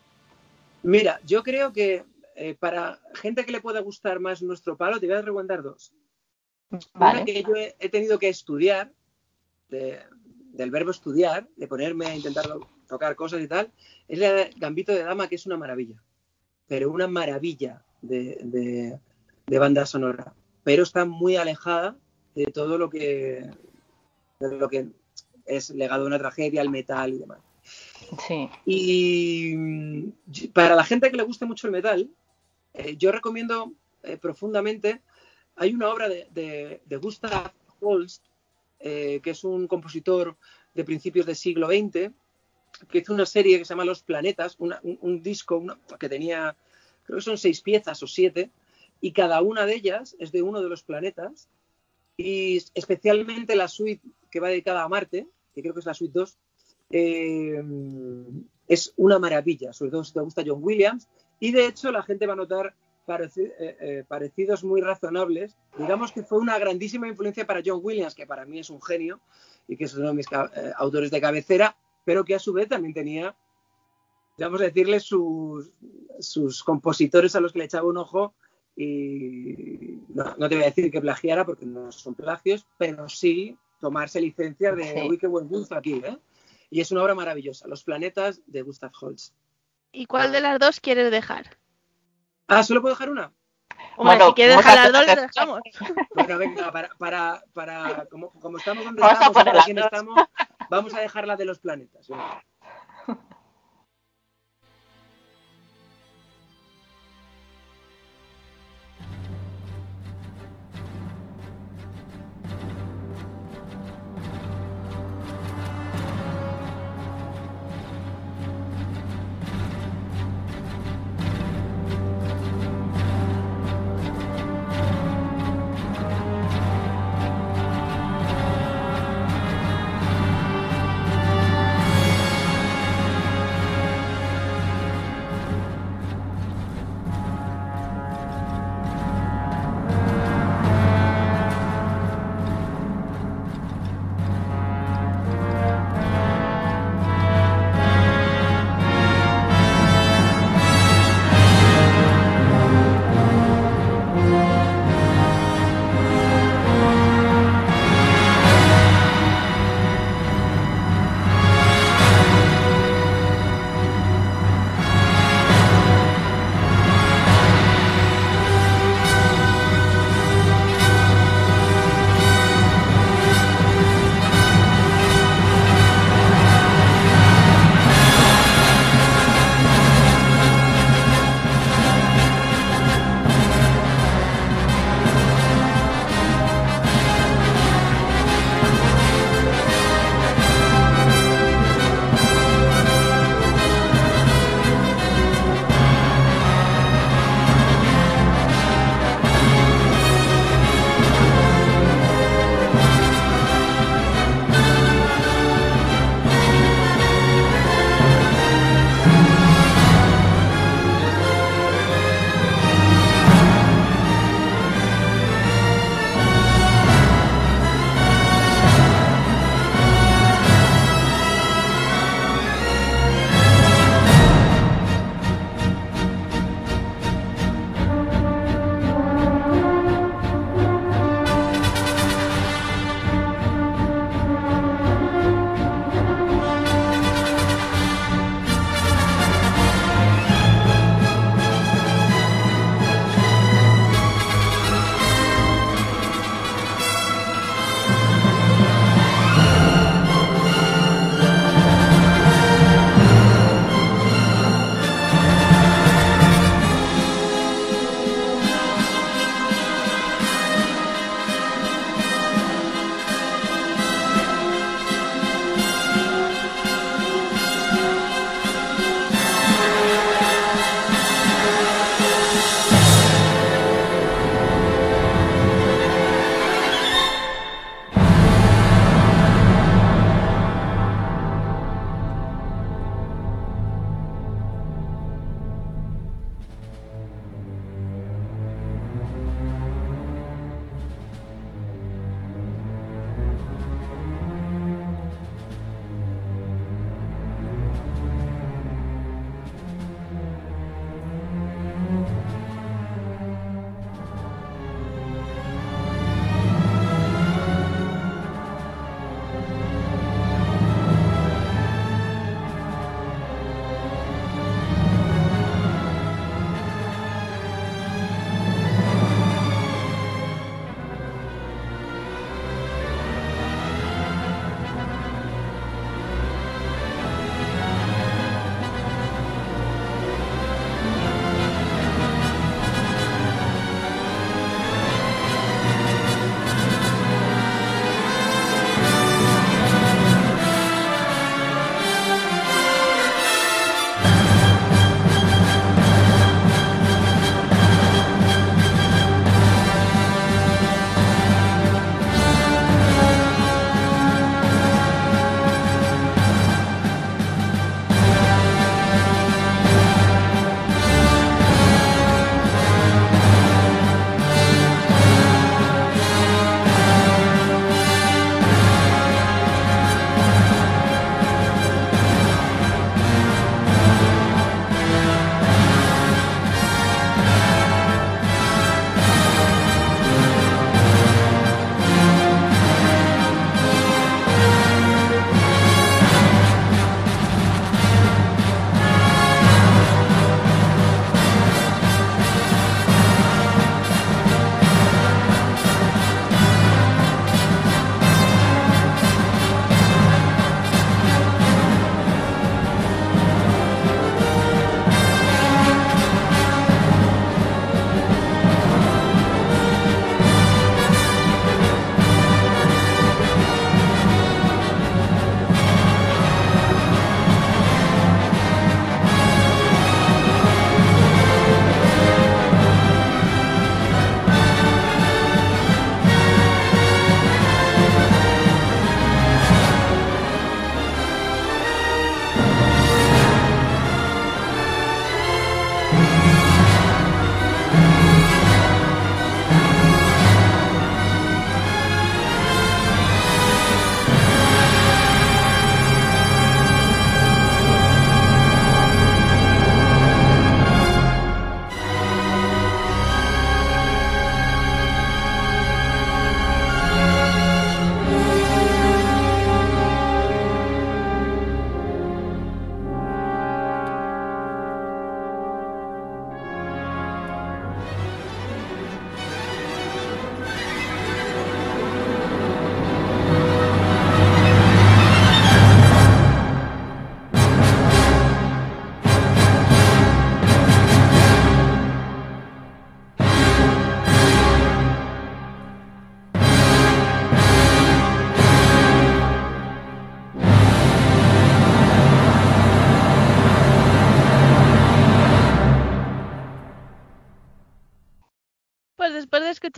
mira, yo creo que eh, para gente que le pueda gustar más nuestro palo, te voy a recomendar dos. Una Vale, que yo he, he tenido que estudiar, de- del verbo estudiar, de ponerme a intentar to- tocar cosas y tal, es de Gambito de Dama, que es una maravilla. Pero una maravilla de, de- de banda sonora. Pero está muy alejada de todo lo que, de lo que es legado de una tragedia, el metal y demás. sí, Y mm, para la gente que le guste mucho el metal, eh, yo recomiendo eh, profundamente, hay una obra de, de- de Gustav Holst, eh, que es un compositor de principios del siglo XX, que hizo una serie que se llama Los Planetas, una- un, un disco una- que tenía, creo que son seis piezas o siete, y cada una de ellas es de uno de los planetas, y especialmente la suite que va dedicada a Marte, que creo que es la suite 2, eh, es una maravilla, sobre todo si te gusta John Williams, y de hecho la gente va a notar eh, eh, parecidos muy razonables. Digamos que fue una grandísima influencia para John Williams, que para mí es un genio y que es uno de mis autores de cabecera, pero que a su vez también tenía, vamos a decirle, sus, sus compositores a los que le echaba un ojo y no, no te voy a decir que plagiara porque no son plagios, pero sí tomarse licencia de, Sí. uy, qué buen gusto aquí, ¿eh? Y es una obra maravillosa, Los planetas de Gustav Holst. ¿Y cuál de las dos quieres dejar? Ah, ¿solo puedo dejar una? Hombre, Bueno, si quieres a dejar las dos, las dejamos. Bueno, venga, para, para, para como, como estamos donde Vamos a estamos, dos. estamos, vamos a dejar la de los planetas. venga.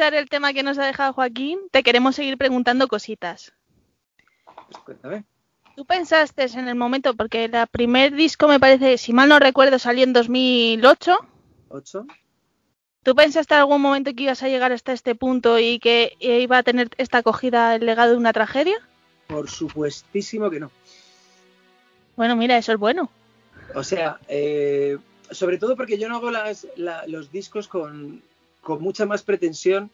Escuchar el tema que nos ha dejado Joaquín, te queremos seguir preguntando cositas. Pues cuéntame. ¿Tú pensaste en el momento, porque el primer disco me parece, si mal no recuerdo, salió en 2008? ¿Ocho? ¿Tú pensaste en algún momento que ibas a llegar hasta este punto y que iba a tener esta acogida el legado de una tragedia? Por supuestísimo que no. Bueno, mira, eso es bueno. O sea, eh, sobre todo porque yo no hago las- la- los discos con, con mucha más pretensión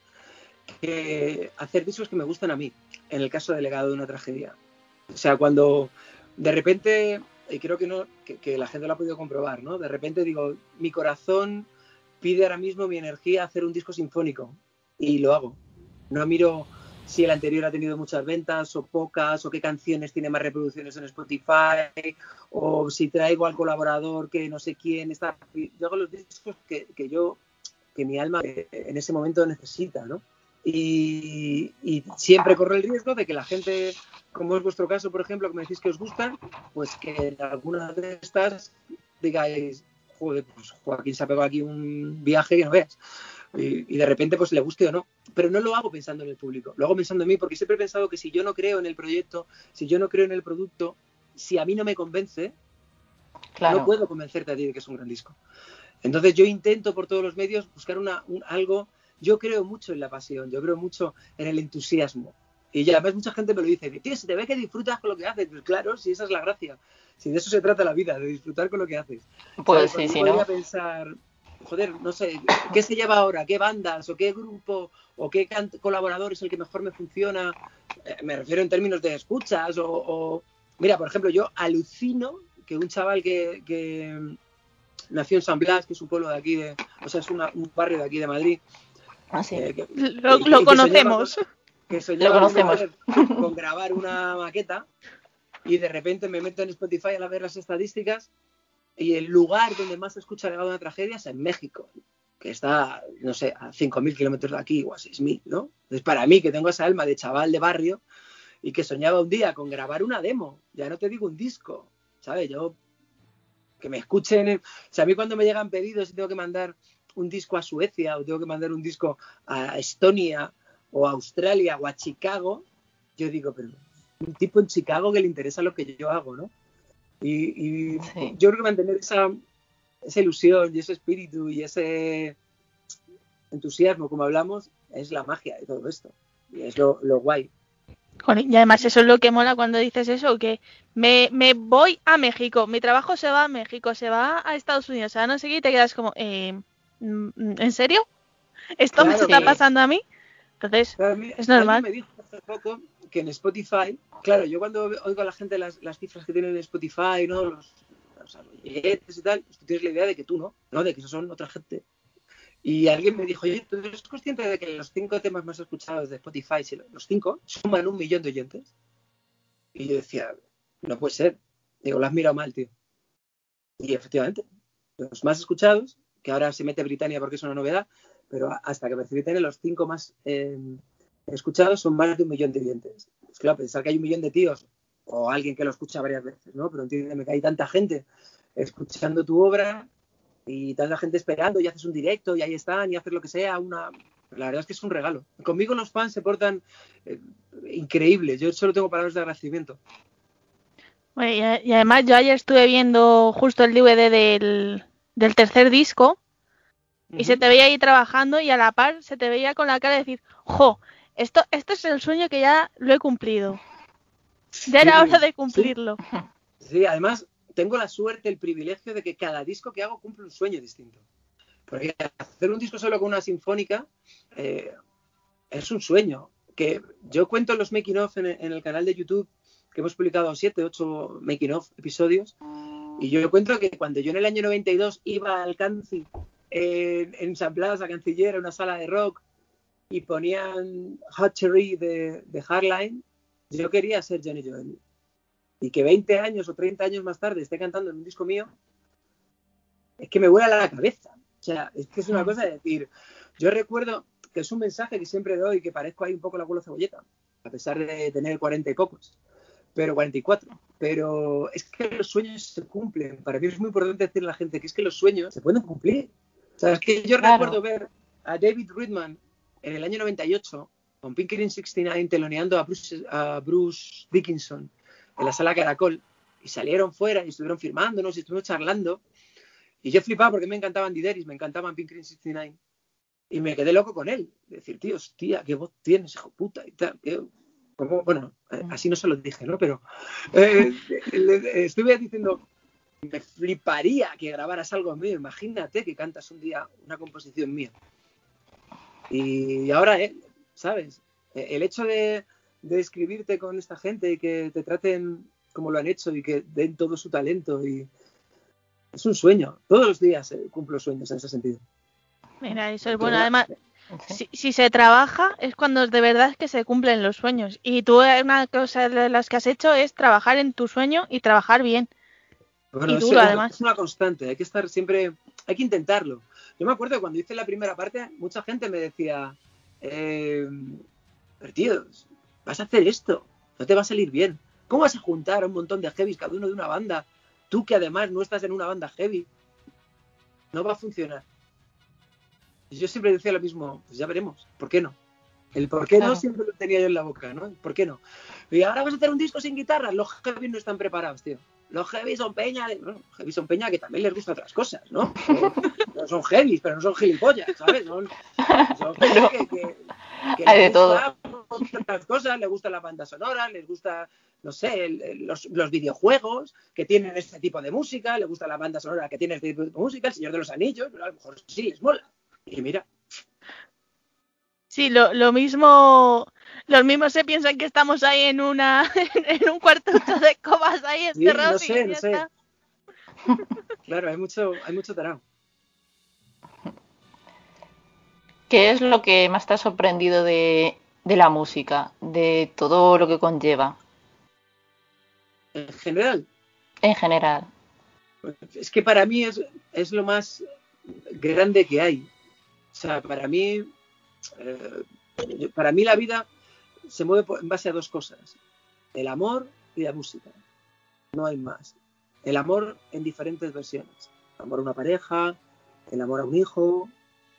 que hacer discos que me gustan a mí, en el caso de Legado de una tragedia. O sea, cuando de repente, y creo que, no, que, la gente lo ha podido comprobar, ¿no? De repente digo, mi corazón pide ahora mismo mi energía a hacer un disco sinfónico y lo hago. No miro si el anterior ha tenido muchas ventas o pocas, o qué canciones tiene más reproducciones en Spotify, o si traigo al colaborador que no sé quién está. Yo hago los discos que yo, que mi alma eh, en ese momento necesita, ¿no? Y, y siempre corro el riesgo de que la gente, como es vuestro caso, por ejemplo, que me decís que os gustan, pues que en alguna de estas digáis, joder, pues Joaquín se ha pegado aquí un viaje que no veas. Y, y de repente pues le guste o no. Pero no lo hago pensando en el público, lo hago pensando en mí, porque siempre he pensado que si yo no creo en el proyecto, si yo no creo en el producto, si a mí no me convence, Claro. no puedo convencerte a ti de que es un gran disco. Entonces yo intento por todos los medios buscar una, un- algo, yo creo mucho en la pasión, yo creo mucho en el entusiasmo. Y ya, además mucha gente me lo dice, tío, se te ve que disfrutas con lo que haces. Pues claro, si esa es la gracia. Si de eso se trata la vida, de disfrutar con lo que haces. Pues sí, sí, ¿no? pensar, joder, no sé, ¿qué se lleva ahora? ¿Qué bandas? ¿O qué grupo? ¿O qué colaborador es el que mejor me funciona? Eh, me refiero en términos de escuchas o, o- Mira, por ejemplo, yo alucino que un chaval que, que nació en San Blas, que es un pueblo de aquí, de, o sea, es una- un barrio de aquí de Madrid, Ah, sí. eh, que, Lo, que- lo y que conocemos. soñaba que soñaba Lo conocemos. con grabar una maqueta y de repente me meto en Spotify a ver las estadísticas y el lugar donde más se escucha legado de una tragedia es en México, que está, no sé, a 5.000 kilómetros de aquí o a 6.000, ¿no? Entonces, para mí, que tengo esa alma de chaval de barrio y que soñaba un día con grabar una demo, ya no te digo un disco, ¿sabes? Yo, que me escuchen, en- o sea, a mí cuando me llegan pedidos y tengo que mandar un disco a Suecia o tengo que mandar un disco a Estonia o a Australia o a Chicago, yo digo, pero un tipo en Chicago que le interesa lo que yo hago, ¿no? Y, y Sí. yo creo que mantener esa, esa ilusión y ese espíritu y ese entusiasmo, como hablamos, es la magia de todo esto. Y es lo, lo guay. Y además eso es lo que mola cuando dices eso, que me, me voy a México, mi trabajo se va a México, se va a Estados Unidos, se va a no sé qué, y te quedas como, eh, mm, ¿en serio? ¿Esto me Claro. está Sí. pasando a mí? Entonces, mí- Es normal. Me dijo hace poco que en Spotify, claro, yo cuando oigo a la gente las, las cifras que tienen en Spotify, ¿no? Los, los y tal, pues tú tienes la idea de que tú no, ¿no? De que esos son otra gente. Y alguien me dijo, ¿tú eres consciente de que los cinco temas más escuchados de Spotify, los cinco, suman un millón de oyentes? Y yo decía, no puede ser. Digo, lo has mirado mal, tío. Y efectivamente, los más escuchados, que ahora se mete Britannia porque es una novedad, pero hasta que aparece Britannia, los cinco más eh, escuchados son más de un millón de oyentes. Es claro, pensar que hay un millón de tíos o alguien que lo escucha varias veces, ¿no? Pero entiéndeme que hay tanta gente escuchando tu obra y tanta gente esperando y haces un directo y ahí están y haces lo que sea, una... La verdad es que es un regalo. Conmigo los fans se portan eh, increíbles. Yo solo tengo palabras de agradecimiento. bueno, y, además yo ayer estuve viendo justo el DVD del, del tercer disco y se te veía ahí trabajando y a la par se te veía con la cara de decir, jo, esto, esto es el sueño que ya lo he cumplido. Ya era hora de sí. cumplirlo. Sí, además tengo la suerte, el privilegio de que cada disco que hago cumple un sueño distinto. Porque hacer un disco solo con una sinfónica eh, es un sueño. Que yo cuento los making of en, el- canal de YouTube, que hemos publicado siete, ocho making of episodios, y yo cuento que cuando yo en el año 92 iba al Canci en, San Blas, a Canciller, a una sala de rock, y ponían Hot Cherry de, de Hardline, yo quería ser Johnny Joel y que 20 años o 30 años más tarde esté cantando en un disco mío, es que me vuela la cabeza. O sea, es que es una cosa de decir, yo recuerdo que es un mensaje que siempre doy, que parezco ahí un poco la abuelo cebolleta, a pesar de tener 40 y pocos, pero 44. Pero es que los sueños se cumplen. Para mí es muy importante decirle a la gente que es que los sueños se pueden cumplir. O sea, es que yo Claro. recuerdo ver a David Ridman en el año 98 con Pinkering 69 teloneando a Bruce, a Bruce Dickinson en la sala Caracol y salieron fuera y estuvieron firmándonos y estuvimos charlando y yo flipaba porque me encantaban Dideris, me encantaban Pinkering 69 y me quedé loco con él. Decir, tío, hostia, qué voz tienes, hijo puta y tal. qué- como- bueno, eh, así no se lo dije, ¿no? Pero eh, estuve diciendo, me fliparía que grabaras algo mío. Imagínate que cantas un día una composición mía. Y ahora, eh, ¿sabes? Eh, El hecho de, de escribirte con esta gente y que te traten como lo han hecho y que den todo su talento y es un sueño. Todos los días eh, cumplo sueños en ese sentido. Mira, eso es bueno. Además, si, si se trabaja es cuando de verdad es que se cumplen los sueños. Y tú eh, una cosa de las que has hecho es trabajar en tu sueño y trabajar bien. Bueno, Y duro, es- además. Es una constante, hay que estar siempre, hay que intentarlo. Yo me acuerdo que cuando hice la primera parte, mucha gente me decía, eh, pero tío, vas a hacer esto, no te va a salir bien. ¿Cómo vas a juntar a un montón de heavies, cada uno de una banda? Tú que además no estás en una banda heavy, no va a funcionar. Yo siempre decía lo mismo, pues ya veremos, ¿por qué no? El por qué no siempre lo tenía yo en la boca, ¿no? ¿Por qué no? Y ahora vas a hacer un disco sin guitarra, los heavy no están preparados, tío. Los heavy son peña, de- bueno, heavy son peña que también les gusta otras cosas, ¿no? Son heavy, pero no son gilipollas, ¿sabes? Son, son peña que, que- que Hay de todo. gusta otras cosas, les gusta la banda sonora, les gusta, no sé, el- los, los videojuegos que tienen este tipo de música, les gusta la banda sonora que tiene este tipo de música, el Señor de los Anillos, pero a lo mejor sí les mola. Y mira, Sí, lo, lo mismo, los mismos se piensan que estamos ahí en una, en un cuartucho de cobas ahí Sí, no encerrados sé, y no sé. está. claro, hay mucho, hay mucho tarao. ¿Qué es lo que más te ha sorprendido de, de la música, de todo lo que conlleva En general, en general? Es que para mí es, es lo más grande que hay. O sea, para mí, eh, para mí la vida se mueve en base a dos cosas: el amor y la música. No hay más. El amor en diferentes versiones: el amor a una pareja, el amor a un hijo,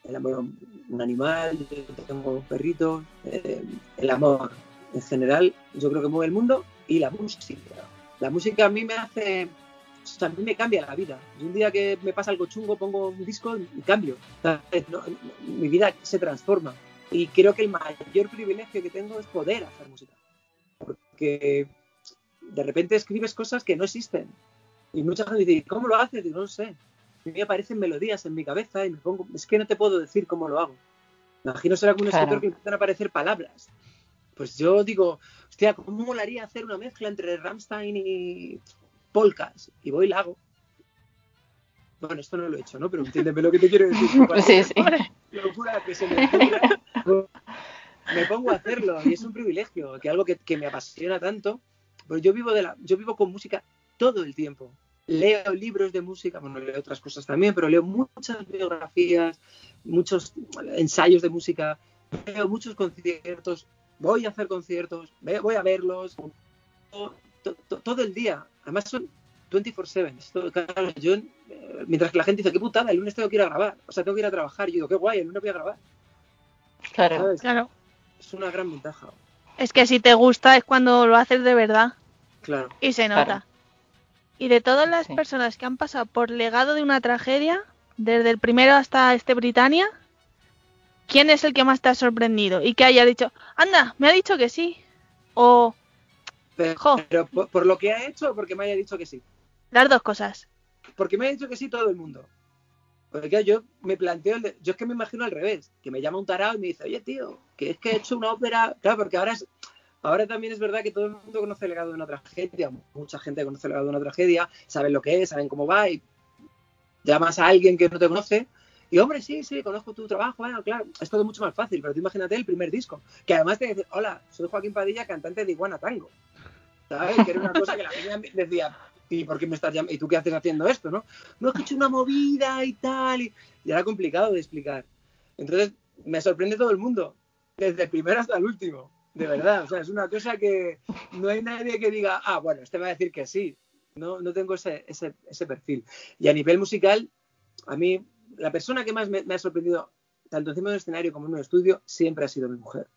el amor a un un animal. Tengo perritos. eh, el amor en general, yo creo que mueve el mundo y la música. La música a mí me hace o sea, a mí me cambia la vida. Y un día que me pasa algo chungo, pongo un disco y cambio. No- mi vida se transforma. Y creo que el mayor privilegio que tengo es poder hacer música. Porque de repente escribes cosas que no existen. Y mucha gente dice, ¿cómo lo haces? Digo, no sé. Mí me aparecen melodías en mi cabeza y me pongo... Es que no te puedo decir cómo lo hago. Imagino ser algún Claro. escritor que empiezan a aparecer palabras. Pues yo digo, hostia, ¿cómo molaría hacer una mezcla entre Rammstein y polcas? Y voy y la hago. Bueno, esto no lo he hecho, ¿no? Pero entiéndeme lo que te quiero decir. Sí, sí. locura que se me ocurra, me pongo a hacerlo y es un privilegio, que algo que, que me apasiona tanto. Pues yo vivo de la, yo vivo con música todo el tiempo. Leo libros de música, bueno, leo otras cosas también, pero leo muchas biografías, muchos ensayos de música, veo muchos conciertos, voy a hacer conciertos, voy a verlos todo, to- todo el día. Además son 24/7. Esto, claro, yo, eh, mientras que la gente dice, qué putada, el lunes tengo que ir a grabar, o sea, tengo que ir a trabajar. Yo digo, qué guay, el lunes voy a grabar. Claro. ¿sabes? Claro. Es una gran ventaja. Es que si te gusta es cuando lo haces de verdad Claro. y se Claro. Y de todas las Sí. personas que han pasado por legado de una tragedia, desde el primero hasta este Britannia, ¿quién es el que más te ha sorprendido? Y que haya dicho, anda, me ha dicho que sí. O Pero, Jo. pero por, por lo que ha hecho o porque me haya dicho que sí. las dos cosas. Porque me ha dicho que sí todo el mundo. Porque yo me planteo, el de- yo es que me imagino al revés, que me llama un tarado y me dice, oye tío, que es que he hecho una ópera, claro, porque ahora es, ahora también es verdad que todo el mundo conoce el legado de una tragedia, mucha gente conoce el legado de una tragedia, saben lo que es, saben cómo va y llamas a alguien que no te conoce y hombre, sí, sí, conozco tu trabajo, bueno, claro, es todo mucho más fácil, pero tú imagínate el primer disco, que además te dice, hola, soy Joaquín Padilla, cantante de Iguana Tango, ¿sabes? Que era una cosa que la gente decía, ¿y me estás? ¿Y tú qué haces haciendo esto, no? No, hecho una movida y tal, y, y era complicado de explicar. Entonces, me sorprende todo el mundo, desde el primero hasta el último, de verdad. O sea, es una cosa que no hay nadie que diga, ah, bueno, este va a decir que sí. No, no tengo ese, ese, perfil. Y a nivel musical, a mí, la persona que más me, ha sorprendido tanto encima del escenario como en un estudio, siempre ha sido mi mujer.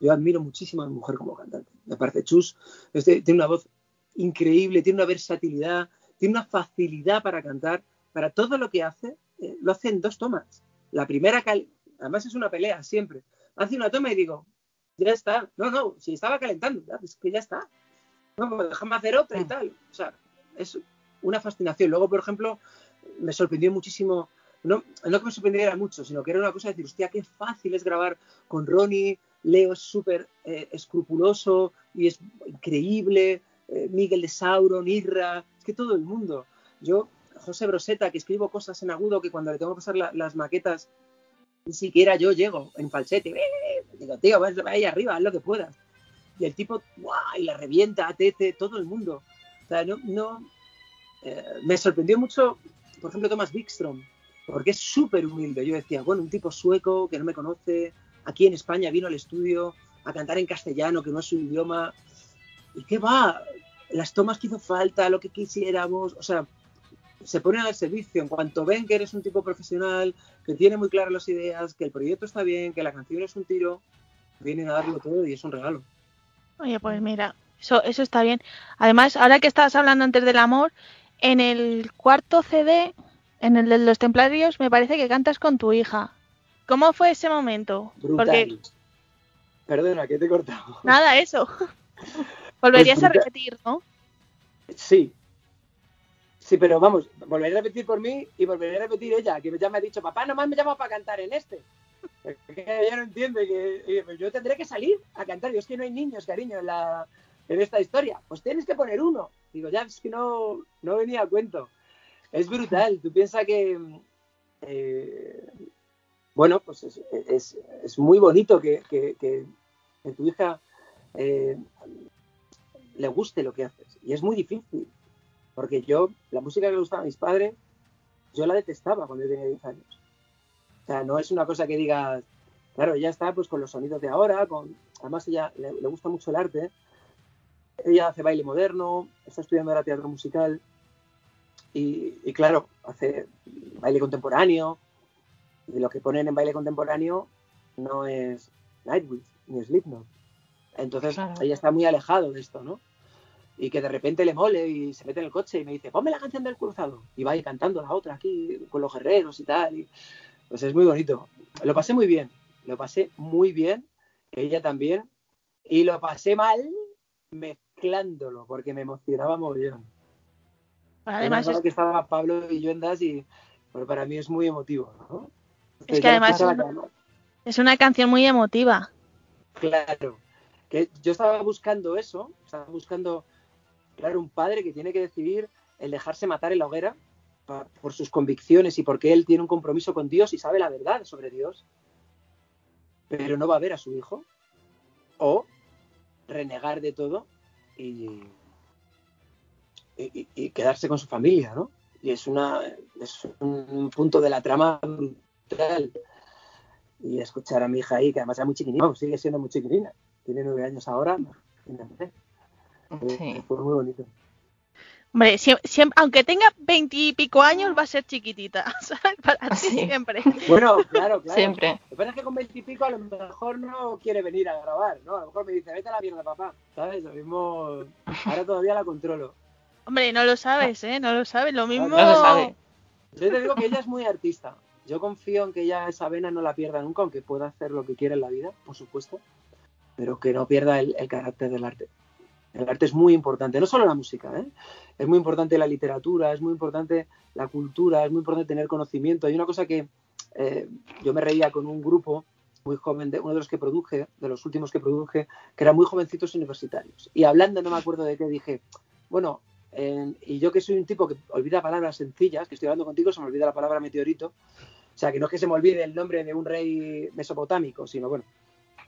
Yo admiro muchísimo a mi mujer como cantante. Me parece chus, este, tiene una voz increíble, tiene una versatilidad, tiene una facilidad para cantar, para todo lo que hace, eh, lo hace en dos tomas. La primera, además es una pelea siempre. Hace una toma y digo, ya está. No, no, si estaba calentando, es que ya está. No, pues déjame hacer otra y tal. O sea, es una fascinación. Luego, por ejemplo, me sorprendió muchísimo, no, no que me sorprendiera mucho, sino que era una cosa de decir, hostia, qué fácil es grabar con Ronnie, Leo es súper eh, escrupuloso y es increíble, eh, Miguel de Sauron, Irra, es que todo el mundo. Yo, José Broseta, que escribo cosas en agudo que cuando le tengo que pasar la- las maquetas, ni siquiera yo llego en falsete. Digo, tío, vas ahí arriba, haz lo que puedas. Y el tipo, ¡guau! Y la revienta, a Tete, todo el mundo. O sea, no, no, eh, me sorprendió mucho, por ejemplo, Thomas Wikström, porque es súper humilde. Yo decía, bueno, un tipo sueco que no me conoce, aquí en España vino al estudio a cantar en castellano, que no es su idioma. ¿Y qué va? Las tomas que hizo falta, lo que quisiéramos, o sea, se ponen al servicio. En cuanto ven que eres un tipo profesional, que tiene muy claras las ideas, que el proyecto está bien, que la canción es un tiro, vienen a darlo todo y es un regalo. Oye, pues mira, eso, eso está bien. Además, ahora que estabas hablando antes del amor, en el cuarto CD, en el de los templarios, me parece que cantas con tu hija. ¿Cómo fue ese momento? Brutal. Porque Perdona, que te he cortado. nada, eso. Volverías a repetir, ¿no? Sí. Sí, pero vamos, volveré a repetir por mí y volveré a repetir ella, que ya me ha dicho, papá, nomás me llama para cantar en este. Es que ella no entiende que pues, yo tendré que salir a cantar. Yo es que no hay niños, cariño, en, la, en esta historia. Pues tienes que poner uno. Digo, ya, es que no, no venía a cuento. Es brutal. Tú piensas que, eh, bueno, pues es, es- muy bonito que- que tu hija eh, le guste lo que haces. Y es muy difícil. Porque yo, la música que le gustaba a mis padres, yo la detestaba cuando yo tenía 10 años. O sea, no es una cosa que digas, claro, ella está pues con los sonidos de ahora, con además ella le, le gusta mucho el arte. Ella hace baile moderno, está estudiando ahora teatro musical y, y claro, hace baile contemporáneo. Y lo que ponen en baile contemporáneo no es Nightwish ni Slipknot. Entonces Claro. ella está muy alejado de esto, ¿no? Y que de repente le mole y se mete en el coche y me dice, ponme la canción del cruzado. Y va ahí cantando la otra aquí con los guerreros y tal. Y, pues es muy bonito. Lo pasé muy bien, lo pasé muy bien, ella también. Y lo pasé mal mezclándolo, porque me emocionaba mogollón. Además, es, que estaba Pablo y yo en Das y pues, para mí es muy emotivo. ¿no? Es que además es una- es una canción muy emotiva. Claro, que yo estaba buscando eso, estaba buscando, un padre que tiene que decidir el dejarse matar en la hoguera por sus convicciones y porque él tiene un compromiso con Dios y sabe la verdad sobre Dios, pero no va a ver a su hijo, o renegar de todo y, quedarse con su familia, ¿no? Y es, una, es un punto de la trama brutal y escuchar a mi hija ahí, que además era muy chiquinina, vamos, sigue siendo muy chiquinina, tiene nueve años ahora. Sí. Fue muy bonito. Hombre, siem- siem- aunque tenga veintipico años, va a ser chiquitita, ¿sabes? Para ti Sí. siempre. Bueno, claro, claro. Siempre. Lo que pasa es que con veintipico a lo mejor no quiere venir a grabar, ¿no? A lo mejor me dice, vete a la mierda, papá, ¿sabes? Lo mismo, ahora todavía la controlo. Hombre, no lo sabes, ¿eh? No lo sabes. Lo mismo. No se sabe. Yo te digo que ella es muy artista. Yo confío en que ella esa vena no la pierda nunca, aunque pueda hacer lo que quiera en la vida, por supuesto, pero que no pierda el, el carácter del arte. El arte es muy importante, no solo la música, ¿eh? es muy importante la literatura, es muy importante la cultura, es muy importante tener conocimiento. Hay una cosa que eh, yo me reía con un grupo muy joven, de, uno de los que produje, de los últimos que produje, que eran muy jovencitos universitarios. Y hablando, no me acuerdo de qué, dije, bueno, y yo que soy un tipo que olvida palabras sencillas, que estoy hablando contigo, se me olvida la palabra meteorito. O sea, que no es que se me olvide el nombre de un rey mesopotámico, sino bueno,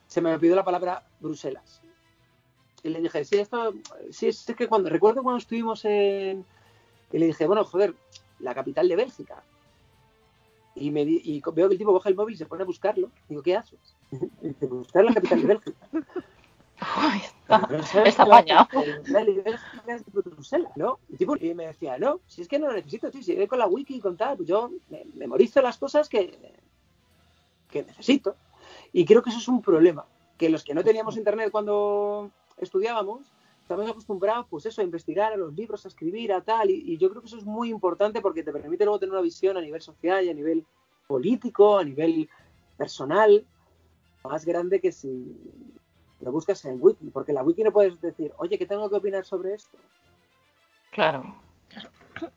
se me olvidó la palabra Bruselas. Y le dije, sí, esto, sí, es que cuando, recuerdo cuando estuvimos en... Y le dije, bueno, joder, la capital de Bélgica. Y, me di- y veo que el tipo coge el móvil y se pone a buscarlo. Digo, ¿qué haces? Y dice, buscar la capital de Bélgica. Uy, está, Pero ¿sabes está apañado. capital de Bélgica es Bruselas, ¿no? Y, tipo, y me decía, no, si es que no lo necesito, tío, si voy con la wiki y con tal, pues yo me memorizo las cosas que, que necesito. Y creo que eso es un problema, que los que no teníamos internet cuando estudiábamos, estamos acostumbrados, pues eso, a investigar, a los libros, a escribir, a tal, y, y yo creo que eso es muy importante porque te permite luego tener una visión a nivel social y a nivel político, a nivel personal, más grande que si lo buscas en Wiki, porque en la Wiki no puedes decir, oye, ¿qué tengo que opinar sobre esto? Claro.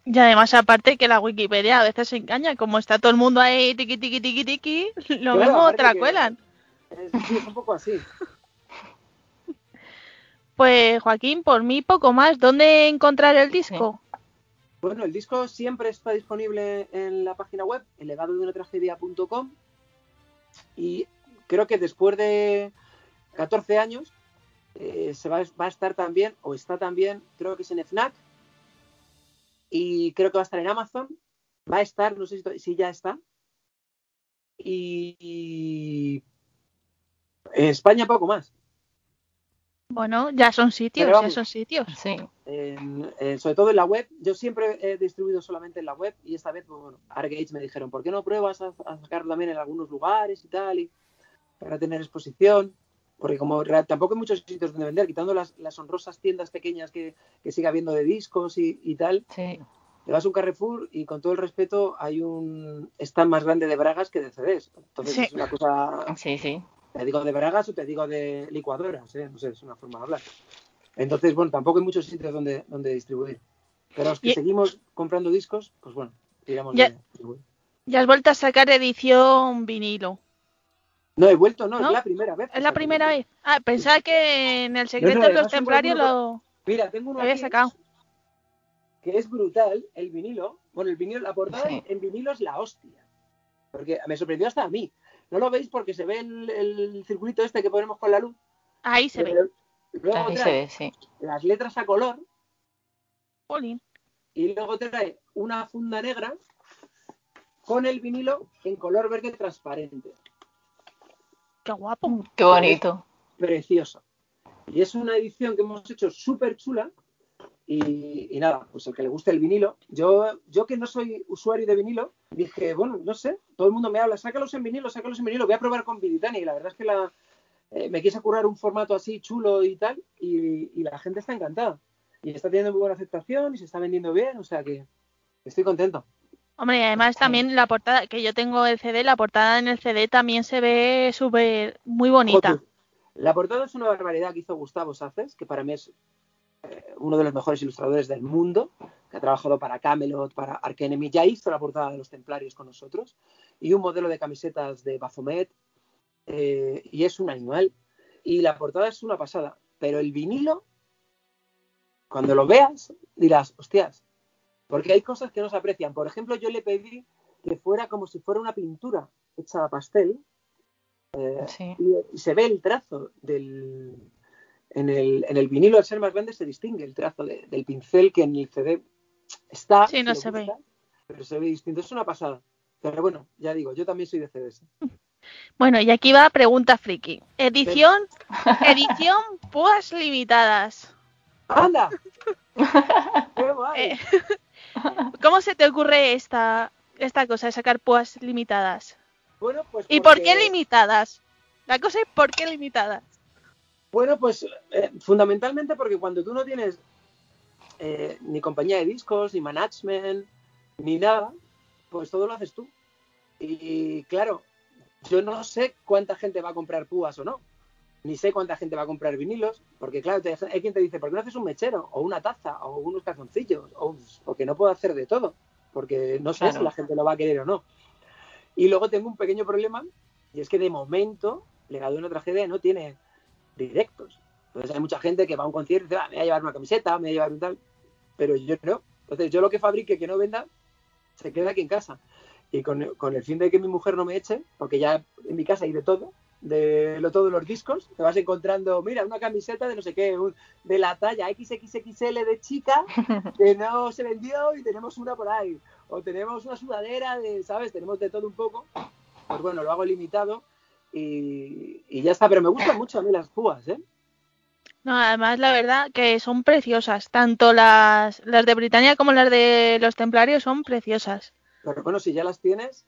Y además, aparte que la Wikipedia a veces se engaña, como está todo el mundo ahí tiqui tiqui tiqui tiqui, lo Claro, mismo te la cuelan. Es un poco así. Pues Joaquín, por mí poco más. ¿Dónde encontrar el disco? Bueno, el disco siempre está disponible en la página web, elevadodeуnatragedia.com y creo que después de 14 años eh, se va, a estar también, o está también, creo que es en FNAC y creo que va a estar en Amazon, va a estar, no sé si ya está. Y, y en España poco más. Bueno, ya son sitios, Pero ya vamos. son sitios. Sí. en- en- sobre todo en la web. Yo siempre he distribuido solamente en la web y esta vez, pues, bueno, Argage me dijeron, ¿por qué no pruebas a, a sacarlo también en algunos lugares y tal? Y para tener exposición. Porque como tampoco hay muchos sitios donde vender, quitando las, las honrosas tiendas pequeñas que, que sigue habiendo de discos y, y tal, Sí. te vas a un Carrefour y con todo el respeto hay un stand más grande de bragas que de CDs. Entonces Sí. es una cosa Sí, sí. Te digo de bragas o te digo de licuadoras, ¿eh? no sé, es una forma de hablar. Entonces, bueno, tampoco hay muchos sitios donde, donde distribuir. Pero los que Y- seguimos comprando discos, pues bueno, tiramos Ya- de distribuir. Ya has vuelto a sacar edición vinilo. No, he vuelto, no, ¿No? es la primera vez. ¿Es la primera vez? Ah, pensaba que en el secreto no, de los templarios lo... Mira, tengo uno Lo había sacado. que es brutal, el vinilo. Bueno, el vinilo, la portada Sí. en vinilo es la hostia. Porque me sorprendió hasta a mí. No lo veis porque se ve el, el circulito este que ponemos con la luz. Ahí se ve. Luego Ahí se ve, sí. las letras a color y luego trae una funda negra con el vinilo en color verde transparente. Qué guapo. Qué bonito. Precioso. Y es una edición que hemos hecho súper chula. Y, y nada, pues el que le guste el vinilo. Yo, yo que no soy usuario de vinilo, dije, bueno, no sé, todo el mundo me habla, sácalos en vinilo, sácalos en vinilo, voy a probar con Viditani. Y la verdad es que la, eh, me quise currar un formato así chulo y tal, y, y la gente está encantada. Y está teniendo muy buena aceptación y se está vendiendo bien, o sea que estoy contento. Hombre, y además también la portada, que yo tengo el CD, la portada en el CD también se ve súper, muy bonita. Joder. La portada es una barbaridad que hizo Gustavo Saces, que para mí es eh, uno de los mejores ilustradores del mundo, que ha trabajado para Camelot, para Ark Enemy, ya hizo la portada de los Templarios con nosotros, y un modelo de camisetas de Baphomet, eh, y es un animal. Y la portada es una pasada, pero el vinilo, cuando lo veas, dirás, hostias, porque hay cosas que no se aprecian. Por ejemplo, yo le pedí que fuera como si fuera una pintura hecha a pastel, eh, Sí. y, y se ve el trazo del en el, en el vinilo al ser más grande se distingue el trazo de- del pincel que en el CD está Sí, no se ve. pero se ve distinto es una pasada pero bueno ya digo yo también soy de CDs Bueno, y aquí va pregunta friki. Edición, edición púas limitadas. anda ¡Qué guay! Eh, ¿Cómo se te ocurre esta, esta cosa de sacar púas limitadas? bueno pues ¿Y por qué limitadas? La cosa es por qué limitadas. Bueno, pues eh, fundamentalmente porque cuando tú no tienes eh, ni compañía de discos, ni management, ni nada, pues todo lo haces tú. Y claro, yo no sé cuánta gente va a comprar púas o no, ni sé cuánta gente va a comprar vinilos, porque claro, te- hay quien te dice, ¿por qué no haces un mechero, o una taza, o unos calzoncillos? O, porque no puedo hacer de todo, porque no sé Claro. si la gente lo va a querer o no. Y luego tengo un pequeño problema, y es que de momento, Legado de una tragedia no tiene directos. Entonces hay mucha gente que va a un concierto y dice, "Ah, me voy a llevar una camiseta, me voy a llevar un tal, pero yo no. Entonces yo lo que fabrique que no venda, se queda aquí en casa. Y con, con el fin de que mi mujer no me eche, porque ya en mi casa hay de todo, de lo todos los discos, te vas encontrando, mira, una camiseta de no sé qué, un- de la talla XXXL de chica que no se vendió y tenemos una por ahí. O tenemos una sudadera de, ¿sabes? Tenemos de todo un poco. Pues bueno, lo hago limitado y, y ya está. Pero me gustan mucho a mí las púas, ¿eh? No, además la verdad que son preciosas. Tanto las, las de Britania como las de los templarios son preciosas. Pero bueno, si ya las tienes,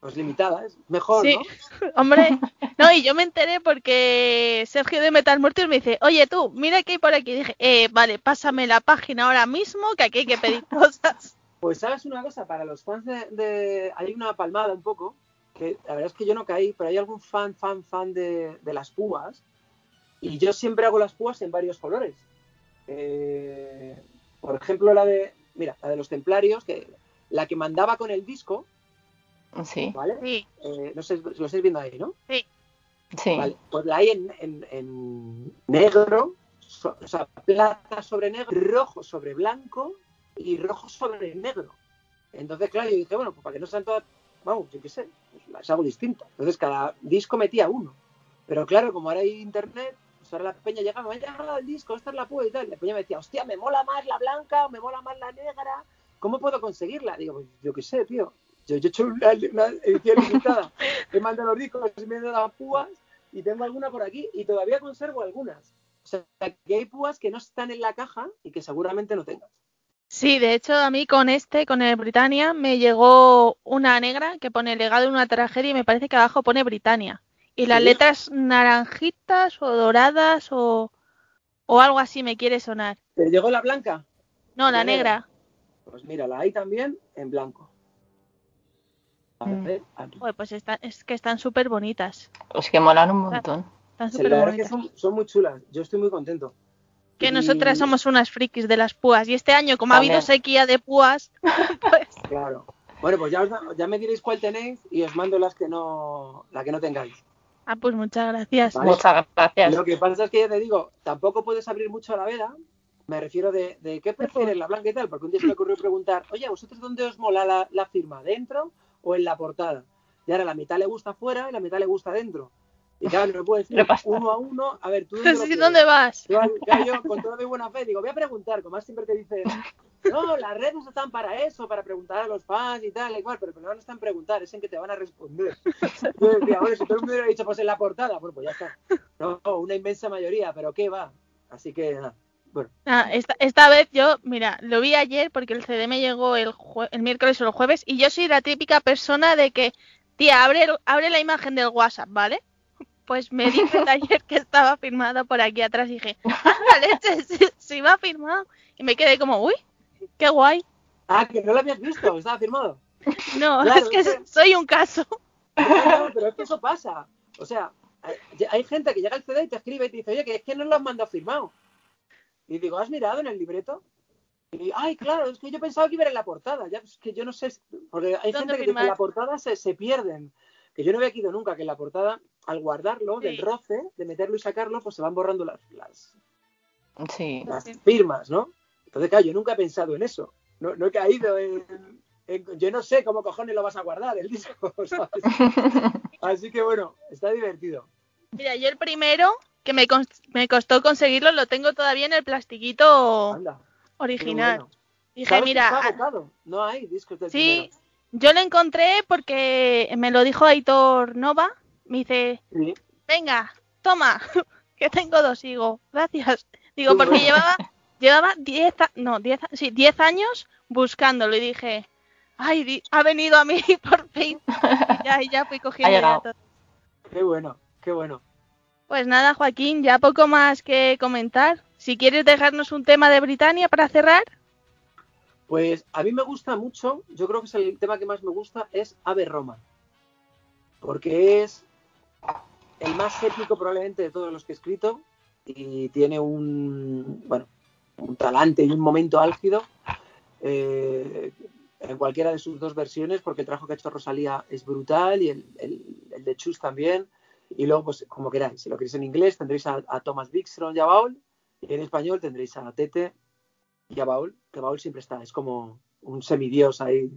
Pues limitada, es mejor, Sí. ¿no? Hombre, no, y yo me enteré porque Sergio de Metal Mortis me dice, oye tú, mira que hay por aquí. Y dije, eh, vale, pásame la página ahora mismo, que aquí hay que pedir cosas. Pues sabes una cosa, para los fans de, de- hay una palmada un poco, que la verdad es que yo no caí, pero hay algún fan, fan, fan de, de las púas, y yo siempre hago las púas en varios colores. Eh, por ejemplo, la de, mira, la de los templarios, que la que mandaba con el disco, Sí, ¿vale? Sí, Eh, no sé, lo estáis viendo ahí, ¿no? sí. Vale, pues la hay en, en- en negro, so- o sea, plata sobre negro, rojo sobre blanco y rojo sobre negro. Entonces, claro, yo dije, bueno, pues para que no sean todas, vamos, yo qué sé, pues las hago distintas. Entonces, cada disco metía uno. Pero claro, como ahora hay internet, pues ahora la peña llegaba, me ha llegado el disco, esta es la púa y tal. Y la peña me decía, hostia, me mola más la blanca, me mola más la negra, ¿cómo puedo conseguirla? Digo, pues yo qué sé, tío. Yo, he hecho una, edición limitada, he mandado los discos, me he dado las púas y tengo alguna por aquí y todavía conservo algunas. O sea, que hay púas que no están en la caja y que seguramente no tengas. sí, de hecho a mí con este, con el Britannia, me llegó una negra que pone legado en una tragedia y me parece que abajo pone Britannia. Y las letras naranjitas o doradas o, o algo así me quiere sonar. ¿Te llegó la blanca? No, la La negra. negra. Pues mira, la hay también en blanco. A Mm. ver, aquí. Joder, pues está- es que están súper bonitas. Pues que molan un montón. Están súper la verdad es que bonitas. son, son muy chulas. Yo estoy muy contento. Que Y- nosotras somos unas frikis de las púas. Y este año, como ha habido sequía de púas, pues Claro. Bueno, pues ya, os da- ya me diréis cuál tenéis y os mando las que no, la que no tengáis. Ah, pues muchas gracias. Vale. Muchas gracias. Lo que pasa es que ya te digo, tampoco puedes abrir mucho a la veda. Me refiero de, de qué prefieres, la blanca y tal, porque un día se me ocurrió preguntar, oye, ¿a vosotros dónde os mola la, la firma? ¿Dentro o en la portada? Y ahora la mitad le gusta fuera y la mitad le gusta dentro. Y claro, no puedes pasa. uno a uno, a ver, tú dónde? ¿Dónde vas? Yo, yo, con toda mi buena fe, digo, voy a preguntar, como más siempre te dicen, no, las redes están para eso, para preguntar a los fans y tal, igual, pero que no están en preguntar, es en que te van a responder. Yo decía, bueno, si todo el mundo hubiera dicho, pues en la portada, bueno, pues ya está. No, una inmensa mayoría, pero ¿qué va? Así que, nada, bueno, Ah, esta, esta vez yo, mira, lo vi ayer porque el CD me llegó el, jue- el miércoles o el jueves y yo soy la típica persona de que, tía, abre, el- abre la imagen del WhatsApp, ¿vale? Pues me el ayer que estaba firmado por aquí atrás y dije. Si, si va firmado. Y me quedé como, uy, qué guay. Ah, que no lo habías visto, estaba firmado. No, Claro, es que soy un caso. No, pero es que eso pasa. O sea, hay, hay gente que llega al CD y te escribe y te dice, oye, que es que no lo has mandado firmado. Y digo, ¿has mirado en el libreto? Y, ay, claro, es que yo pensaba que iba en la portada. Ya, es que yo no sé, porque hay ¿Dónde gente que dice que en la portada se, se pierden. Que yo no había ido nunca, que en la portada, al guardarlo, del roce, de meterlo y sacarlo, pues se van borrando las, las, Sí. las firmas, ¿no? Entonces, claro, yo nunca he pensado en eso. No, no he caído en, en- Yo no sé cómo cojones lo vas a guardar el disco, ¿sabes? Así que bueno, está divertido. Mira, yo el primero que me, costó conseguirlo lo tengo todavía en el plastiquito Anda, original. bueno. Dije, ¿Sabes que mira, está ah? No hay discos del Sí, primero. yo lo encontré porque me lo dijo Aitor Nova. Me dice, Sí. venga, toma, que tengo dos. Y digo, gracias. Digo, porque llevaba, llevaba 10, a- no, 10, a- sí, 10 años buscándolo y dije, ay, di- ha venido a mí por fin. Y ya, y ya fui cogiendo todo. Qué bueno, qué bueno. Pues nada, Joaquín, ya poco más que comentar. Si quieres dejarnos un tema de Britania para cerrar. Pues a mí me gusta mucho, yo creo que es el tema que más me gusta, es Ave Roma. Porque es el más épico probablemente de todos los que he escrito y tiene un, bueno, un talante y un momento álgido eh, en cualquiera de sus dos versiones, porque el trabajo que ha hecho Rosalía es brutal y el, el- el de Chus también. Y luego, pues como queráis, si lo queréis en inglés tendréis a, a Thomas Dixon y a Baul, y en español tendréis a Tete y a Baul, que Baul siempre está, es como un semidios ahí,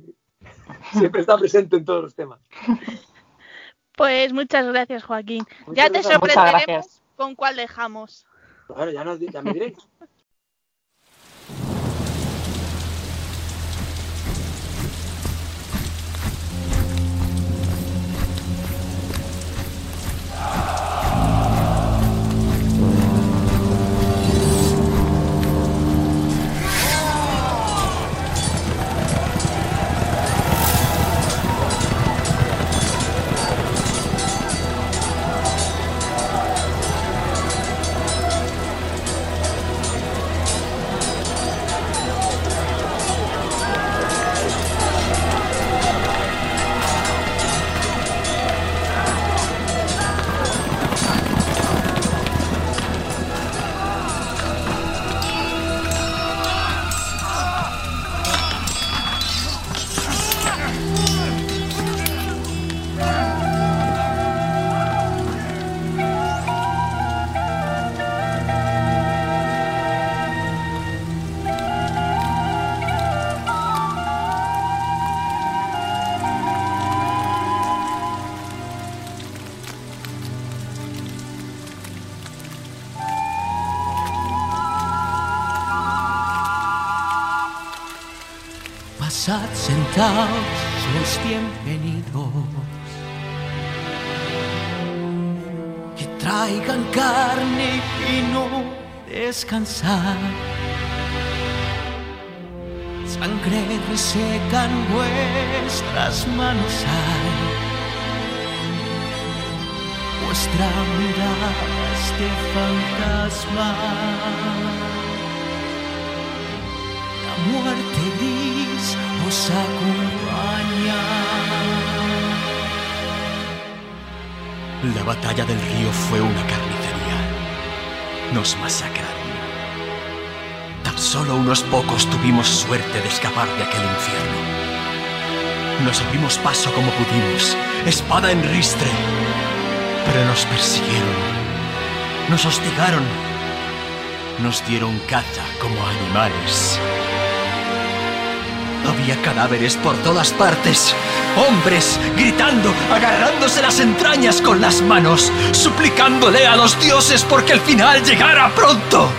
siempre está presente en todos los temas. Pues muchas gracias, Joaquín. Ya te sorprenderemos con cuál dejamos. Claro, ya, nos, ya me diréis. Pasad sentados, sois bienvenidos. Que traigan carne y vino, descansar. Sangre resecan vuestras manos hay. Vuestra mirada es de fantasma. La muerte La batalla del río fue una carnicería. Nos masacraron. Tan solo unos pocos tuvimos suerte de escapar de aquel infierno. Nos abrimos paso como pudimos, espada en ristre. Pero nos persiguieron, nos hostigaron, nos dieron caza como animales. Había cadáveres por todas partes. Hombres gritando, agarrándose las entrañas con las manos, suplicándole a los dioses porque el final llegara pronto.